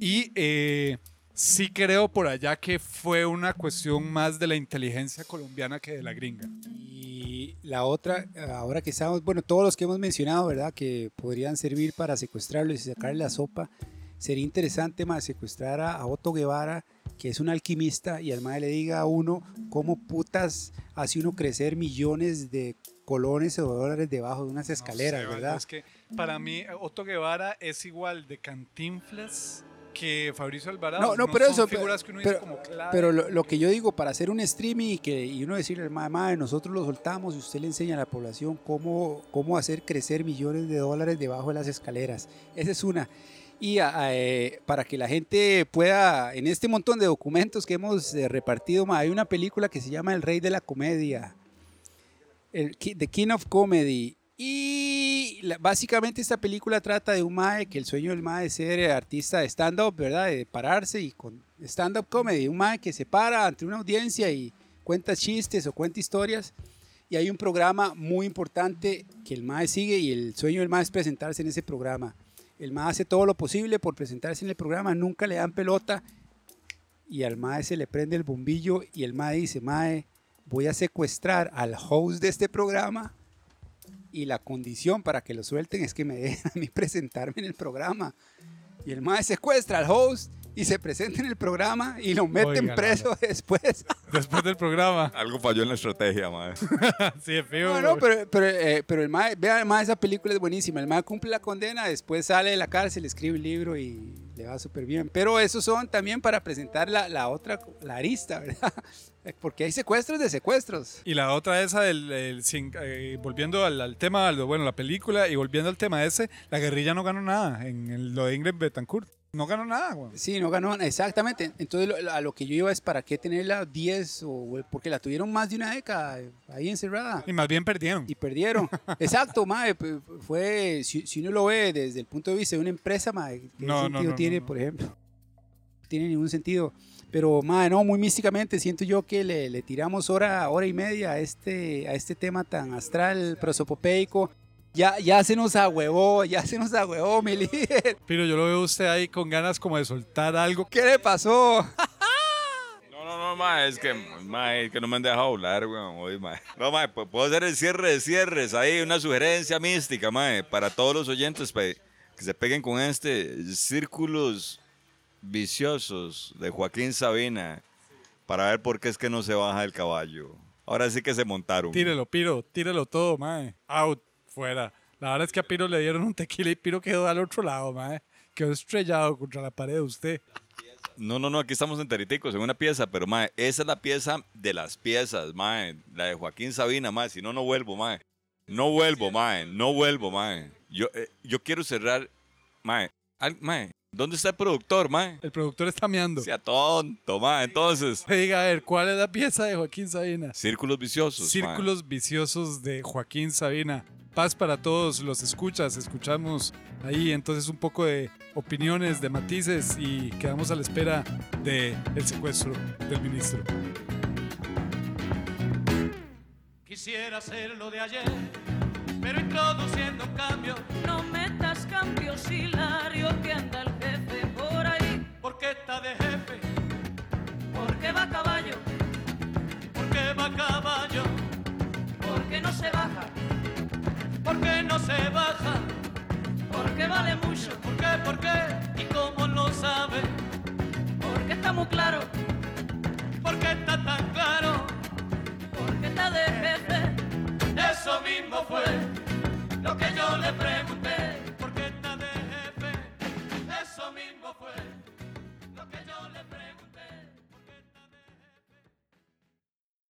Speaker 2: Y eh, sí creo por allá que fue una cuestión más de la inteligencia colombiana que de la gringa.
Speaker 1: Y la otra, ahora que estamos, bueno, todos los que hemos mencionado, ¿verdad? Que podrían servir para secuestrarlos y sacarle la sopa. Sería interesante más secuestrar a, a Otto Guevara, que es un alquimista, y al madre le diga a uno cómo putas hace uno crecer millones de colones o dólares debajo de unas escaleras,
Speaker 2: No sé,
Speaker 1: ¿verdad?
Speaker 2: Es que para mí Otto Guevara es igual de Cantinflas que Fabricio Alvarado.
Speaker 1: No, no, pero
Speaker 2: son
Speaker 1: eso,
Speaker 2: figuras que uno
Speaker 1: pero,
Speaker 2: dice como clave.
Speaker 1: pero lo, lo que yo digo, para hacer un streaming y, que, y uno decirle al madre, nosotros lo soltamos y usted le enseña a la población cómo, cómo hacer crecer millones de dólares debajo de las escaleras. Esa es una. Y a- eh, para que la gente pueda, en este montón de documentos que hemos eh, repartido, ma, hay una película que se llama El Rey de la Comedia, el, The King of Comedy. Y básicamente esta película trata de un mae que el sueño del mae es ser eh, artista de stand-up, ¿verdad? De pararse y con stand-up comedy. Un mae que se para ante una audiencia y cuenta chistes o cuenta historias. Y hay un programa muy importante que el mae sigue y el sueño del mae es presentarse en ese programa. El mae hace todo lo posible por presentarse en el programa, nunca le dan pelota y al mae se le prende el bombillo y el mae dice, mae, voy a secuestrar al host de este programa y la condición para que lo suelten es que me dejen a mí presentarme en el programa. Y el mae secuestra al host y se presenta en el programa y lo meten
Speaker 2: Oiga,
Speaker 1: preso después.
Speaker 2: Después del programa.
Speaker 3: Algo falló en la estrategia, mae.
Speaker 2: sí, es feo.
Speaker 1: No, no, pero, pero, eh, pero el mae, vea, mae, esa película es buenísima. El mae cumple la condena, después sale de la cárcel, escribe un libro y le va súper bien. Pero esos son también para presentar la, la otra, la arista, ¿verdad? Porque hay secuestros de secuestros.
Speaker 2: Y la otra esa, del, el sin- eh, volviendo al, al tema, bueno, la película, y volviendo al tema ese, la guerrilla no ganó nada en el- lo de Ingrid Betancourt. No ganó nada, güey.
Speaker 1: Sí, no ganó, exactamente. Entonces lo- a lo que yo iba es para qué tenerla 10 o porque la tuvieron más de una década eh, ahí encerrada.
Speaker 2: Y más bien perdieron.
Speaker 1: Y perdieron. Exacto, mae. Fue, si, si uno lo ve desde el punto de vista de una empresa, mae, ¿qué
Speaker 2: No,
Speaker 1: sentido
Speaker 2: no,
Speaker 1: tiene,
Speaker 2: no,
Speaker 1: por ejemplo? No tiene ningún sentido. Pero, mae, no, muy místicamente siento yo que le, le tiramos hora, hora y media a este, a este tema tan astral, prosopopeico. Ya, ya se nos ahuevó, ya se nos ahuevó, mi líder.
Speaker 2: Pero yo lo veo a usted ahí con ganas como de soltar algo.
Speaker 1: ¿Qué le pasó?
Speaker 3: No, no, no, mae, es que, es que no me han dejado hablar, weón, hoy, mae. No, mae, pu- puedo hacer el cierre de cierres, ahí una sugerencia mística, mae, para todos los oyentes, pe- que se peguen con este Círculos Viciosos de Joaquín Sabina, para ver por qué es que no se baja el caballo. Ahora sí que se montaron.
Speaker 2: Tírelo, Piro, tírelo todo, mae. Out, fuera. La verdad es que a Piro le dieron un tequila y Piro quedó al otro lado, mae. Quedó estrellado contra la pared de usted.
Speaker 3: No, no, no, aquí estamos en Teriticos, en una pieza, pero, mae, esa es la pieza de las piezas, mae, la de Joaquín Sabina, mae, si no, no vuelvo, mae. No vuelvo, mae, no vuelvo, mae. Yo, eh, yo quiero cerrar, mae, al- mae, ¿dónde está el productor, mae?
Speaker 2: El productor está meando.
Speaker 3: Sea tonto, mae, entonces.
Speaker 2: Diga, a ver, ¿cuál es la pieza de Joaquín Sabina?
Speaker 3: Círculos viciosos, mae.
Speaker 2: Círculos viciosos de Joaquín Sabina. Paz para todos los escuchas. Escuchamos ahí entonces un poco de opiniones, de matices y quedamos a la espera del el secuestro del ministro.
Speaker 11: Quisiera hacerlo de ayer, pero introduciendo un cambio.
Speaker 10: No metas cambios, Hilario, que anda el jefe por ahí.
Speaker 11: Porque está de jefe,
Speaker 10: Porque va a caballo,
Speaker 11: porque va a caballo,
Speaker 10: porque no se baja,
Speaker 11: porque no se baja,
Speaker 10: porque vale mucho,
Speaker 11: Por qué, por qué? y cómo lo sabe,
Speaker 10: porque está muy claro,
Speaker 11: porque está tan claro,
Speaker 10: porque está de jefe. Eso mismo fue lo que yo le pregunté.